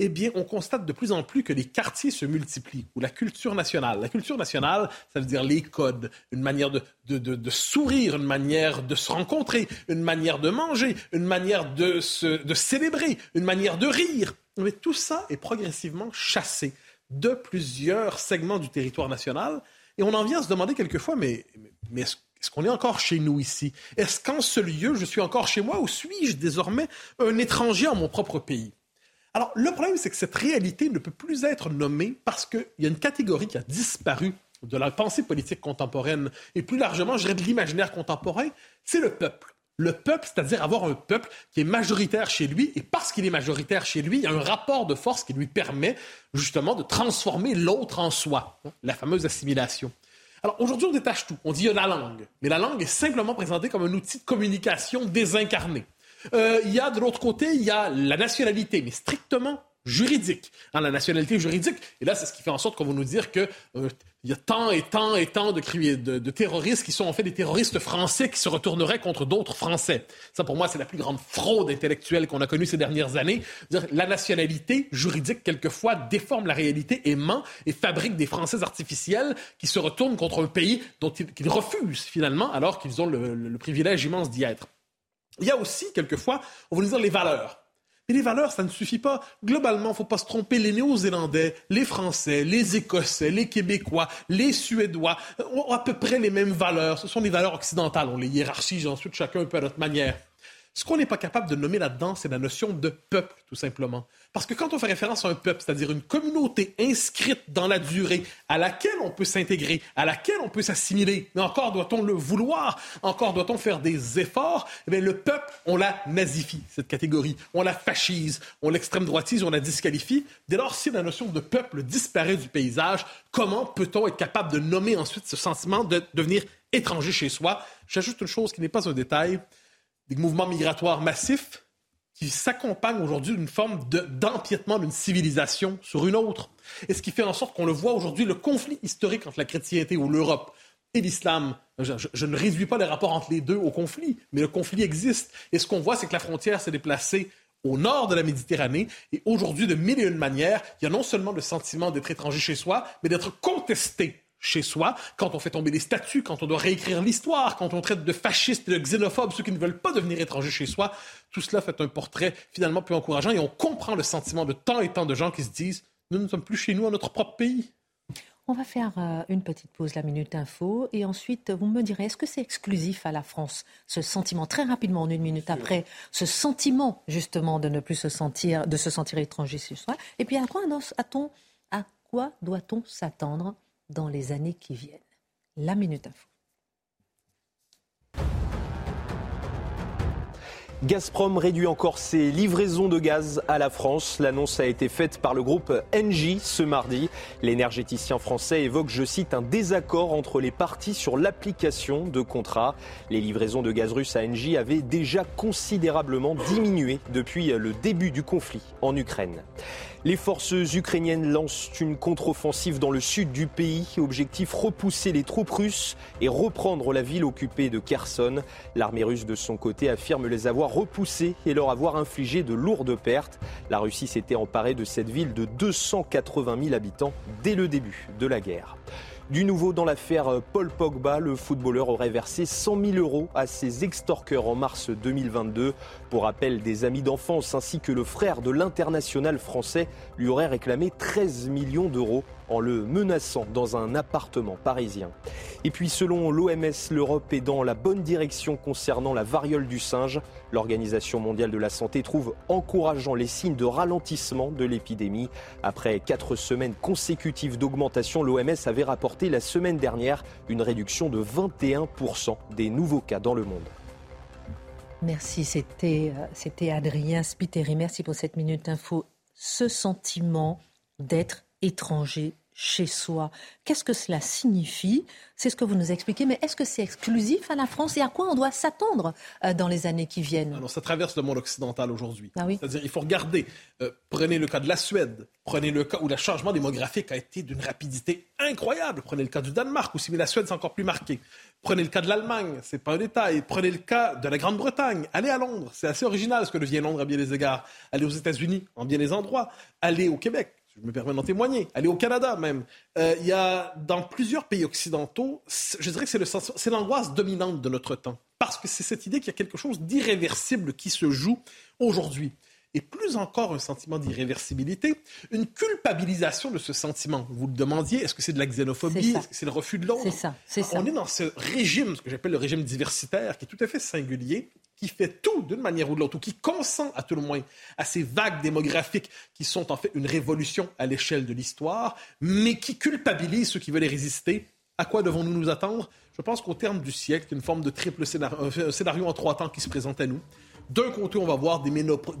eh bien, on constate de plus en plus que les quartiers se multiplient, ou la culture nationale. La culture nationale, ça veut dire les codes, une manière de, sourire, une manière de se rencontrer, une manière de manger, une manière de, célébrer, une manière de rire. Mais tout ça est progressivement chassé de plusieurs segments du territoire national. Et on en vient à se demander quelquefois, mais, mais est-ce est-ce qu'on est encore chez nous ici? Est-ce qu'en ce lieu, je suis encore chez moi ou suis-je désormais un étranger en mon propre pays? Alors, le problème, c'est que cette réalité ne peut plus être nommée parce qu'il y a une catégorie qui a disparu de la pensée politique contemporaine et plus largement, je dirais, de l'imaginaire contemporain, c'est le peuple. Le peuple, c'est-à-dire avoir un peuple qui est majoritaire chez lui, et parce qu'il est majoritaire chez lui, il y a un rapport de force qui lui permet justement de transformer l'autre en soi, la fameuse assimilation. Alors aujourd'hui, on détache tout. On dit il y a la langue. Mais la langue est simplement présentée comme un outil de communication désincarné. Euh, il y a de l'autre côté, il y a la nationalité, mais strictement juridique, hein, la nationalité juridique. Et là, c'est ce qui fait en sorte qu'on va nous dire que euh, il y a tant et tant et tant de, de, terroristes qui sont en fait des terroristes français qui se retourneraient contre d'autres Français. Ça, pour moi, c'est la plus grande fraude intellectuelle qu'on a connue ces dernières années. La nationalité juridique, quelquefois, déforme la réalité et ment et fabrique des Français artificiels qui se retournent contre un pays dont ils, refusent finalement, alors qu'ils ont le, le privilège immense d'y être. Il y a aussi, quelquefois, on va nous dire les valeurs. Mais les valeurs, ça ne suffit pas. Globalement, faut pas se tromper, les Néo-Zélandais, les Français, les Écossais, les Québécois, les Suédois ont à peu près les mêmes valeurs. Ce sont des valeurs occidentales. On les hiérarchise ensuite chacun un peu à notre manière. Ce qu'on n'est pas capable de nommer là-dedans, c'est la notion de peuple, tout simplement. Parce que quand on fait référence à un peuple, c'est-à-dire une communauté inscrite dans la durée, à laquelle on peut s'intégrer, à laquelle on peut s'assimiler, mais encore doit-on le vouloir, encore doit-on faire des efforts, eh le peuple, on la nazifie, cette catégorie. On la fascise, on l'extrême droitise, on la disqualifie. Dès lors, si la notion de peuple disparaît du paysage, comment peut-on être capable de nommer ensuite ce sentiment de devenir étranger chez soi? J'ajoute une chose qui n'est pas un détail des mouvements migratoires massifs qui s'accompagnent aujourd'hui d'une forme d'empiètement d'une civilisation sur une autre. Et ce qui fait en sorte qu'on le voit aujourd'hui, le conflit historique entre la chrétienté ou l'Europe et l'islam. Je, ne réduis pas les rapports entre les deux au conflit, mais le conflit existe. Et ce qu'on voit, c'est que la frontière s'est déplacée au nord de la Méditerranée. Et aujourd'hui, de mille et une manières, il y a non seulement le sentiment d'être étranger chez soi, mais d'être contesté chez soi, quand on fait tomber des statuts, quand on doit réécrire l'histoire, quand on traite de fascistes, de xénophobes, ceux qui ne veulent pas devenir étrangers chez soi, tout cela fait un portrait finalement plus encourageant et on comprend le sentiment de tant et tant de gens qui se disent nous ne sommes plus chez nous, à notre propre pays. On va faire euh, une petite pause, la minute info, et ensuite vous me direz est-ce que c'est exclusif à la France, ce sentiment? Très rapidement, en une minute après, ce sentiment justement de ne plus se sentir, de se sentir étranger chez soi. Et puis à quoi, à quoi doit-on s'attendre? Dans les années qui viennent. La Minute Info. Gazprom réduit encore ses livraisons de gaz à la France. L'annonce a été faite par le groupe Engie ce mardi. L'énergéticien français évoque, je cite, un désaccord entre les parties sur l'application de contrats. Les livraisons de gaz russe à Engie avaient déjà considérablement diminué depuis le début du conflit en Ukraine. Les forces ukrainiennes lancent une contre-offensive dans le sud du pays. Objectif repousser les troupes russes et reprendre la ville occupée de Kherson. L'armée russe de son côté affirme les avoir repoussés et leur avoir infligé de lourdes pertes. La Russie s'était emparée de cette ville de 280 000 habitants dès le début de la guerre. Du nouveau dans l'affaire Paul Pogba, le footballeur aurait versé 100 000 euros à ses extorqueurs en mars 2022. Pour rappel, des amis d'enfance ainsi que le frère de l'international français lui auraient réclamé 13 millions d'euros en le menaçant dans un appartement parisien. Et puis selon l'OMS, l'Europe est dans la bonne direction concernant la variole du singe. L'Organisation mondiale de la santé trouve encourageant les signes de ralentissement de l'épidémie. Après quatre semaines consécutives d'augmentation, l'OMS avait rapporté la semaine dernière une réduction de 21% des nouveaux cas dans le monde. Merci, c'était, euh, c'était Adrien Spiteri. Merci pour cette minute info. Ce sentiment d'être étranger chez soi. Qu'est-ce que cela signifie? C'est ce que vous nous expliquez, mais est-ce que c'est exclusif à la France? Et à quoi on doit s'attendre euh, dans les années qui viennent? Alors, ça traverse le monde occidental aujourd'hui. Ah oui? C'est-à-dire, il faut regarder. Euh, prenez le cas de la Suède, prenez le cas où le changement démographique a été d'une rapidité incroyable. Prenez le cas du Danemark aussi, mais la Suède, c'est encore plus marqué. Prenez le cas de l'Allemagne, c'est pas un détail. Prenez le cas de la Grande-Bretagne. Allez à Londres, c'est assez original ce que devient Londres à bien des égards. Allez aux États-Unis, en bien des endroits. Allez au Québec je me permets d'en témoigner, aller au Canada même. Euh, il y a dans plusieurs pays occidentaux, je dirais que c'est l'angoisse dominante de notre temps, parce que c'est cette idée qu'il y a quelque chose d'irréversible qui se joue aujourd'hui. Et plus encore un sentiment d'irréversibilité, une culpabilisation de ce sentiment. Vous le demandiez, est-ce que c'est de la xénophobie, est-ce que c'est le refus de l'autre? C'est ça, c'est ça. On est dans ce régime, ce que j'appelle le régime diversitaire, qui est tout à fait singulier, qui fait tout d'une manière ou de l'autre, ou qui consent à tout le moins à ces vagues démographiques qui sont en fait une révolution à l'échelle de l'histoire, mais qui culpabilise ceux qui veulent résister. À quoi devons-nous nous attendre? Je pense qu'au terme du siècle, une forme de triple scénario, un scénario en trois temps qui se présente à nous D'un côté, on va voir des,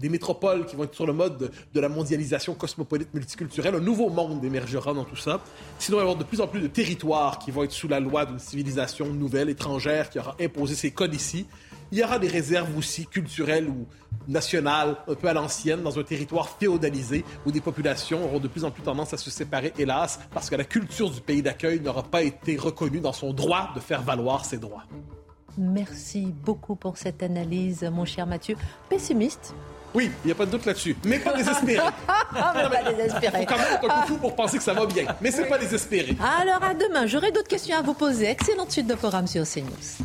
métropoles qui vont être sur le mode de, la mondialisation cosmopolite multiculturelle. Un nouveau monde émergera dans tout ça. Sinon, il va avoir de plus en plus de territoires qui vont être sous la loi d'une civilisation nouvelle, étrangère, qui aura imposé ses codes ici. Il y aura des réserves aussi culturelles ou nationales, un peu à l'ancienne, dans un territoire féodalisé où des populations auront de plus en plus tendance à se séparer, hélas, parce que la culture du pays d'accueil n'aura pas été reconnue dans son droit de faire valoir ses droits. Merci beaucoup pour cette analyse, mon cher Mathieu. Pessimiste oui, il n'y a pas de doute là-dessus. Mais pas désespéré. Ah, mais pas désespéré. Il faut quand même être un pour penser que ça va bien. Mais c'est pas désespéré. Alors à demain, j'aurai d'autres questions à vous poser. Excellente suite de programme sur CNews.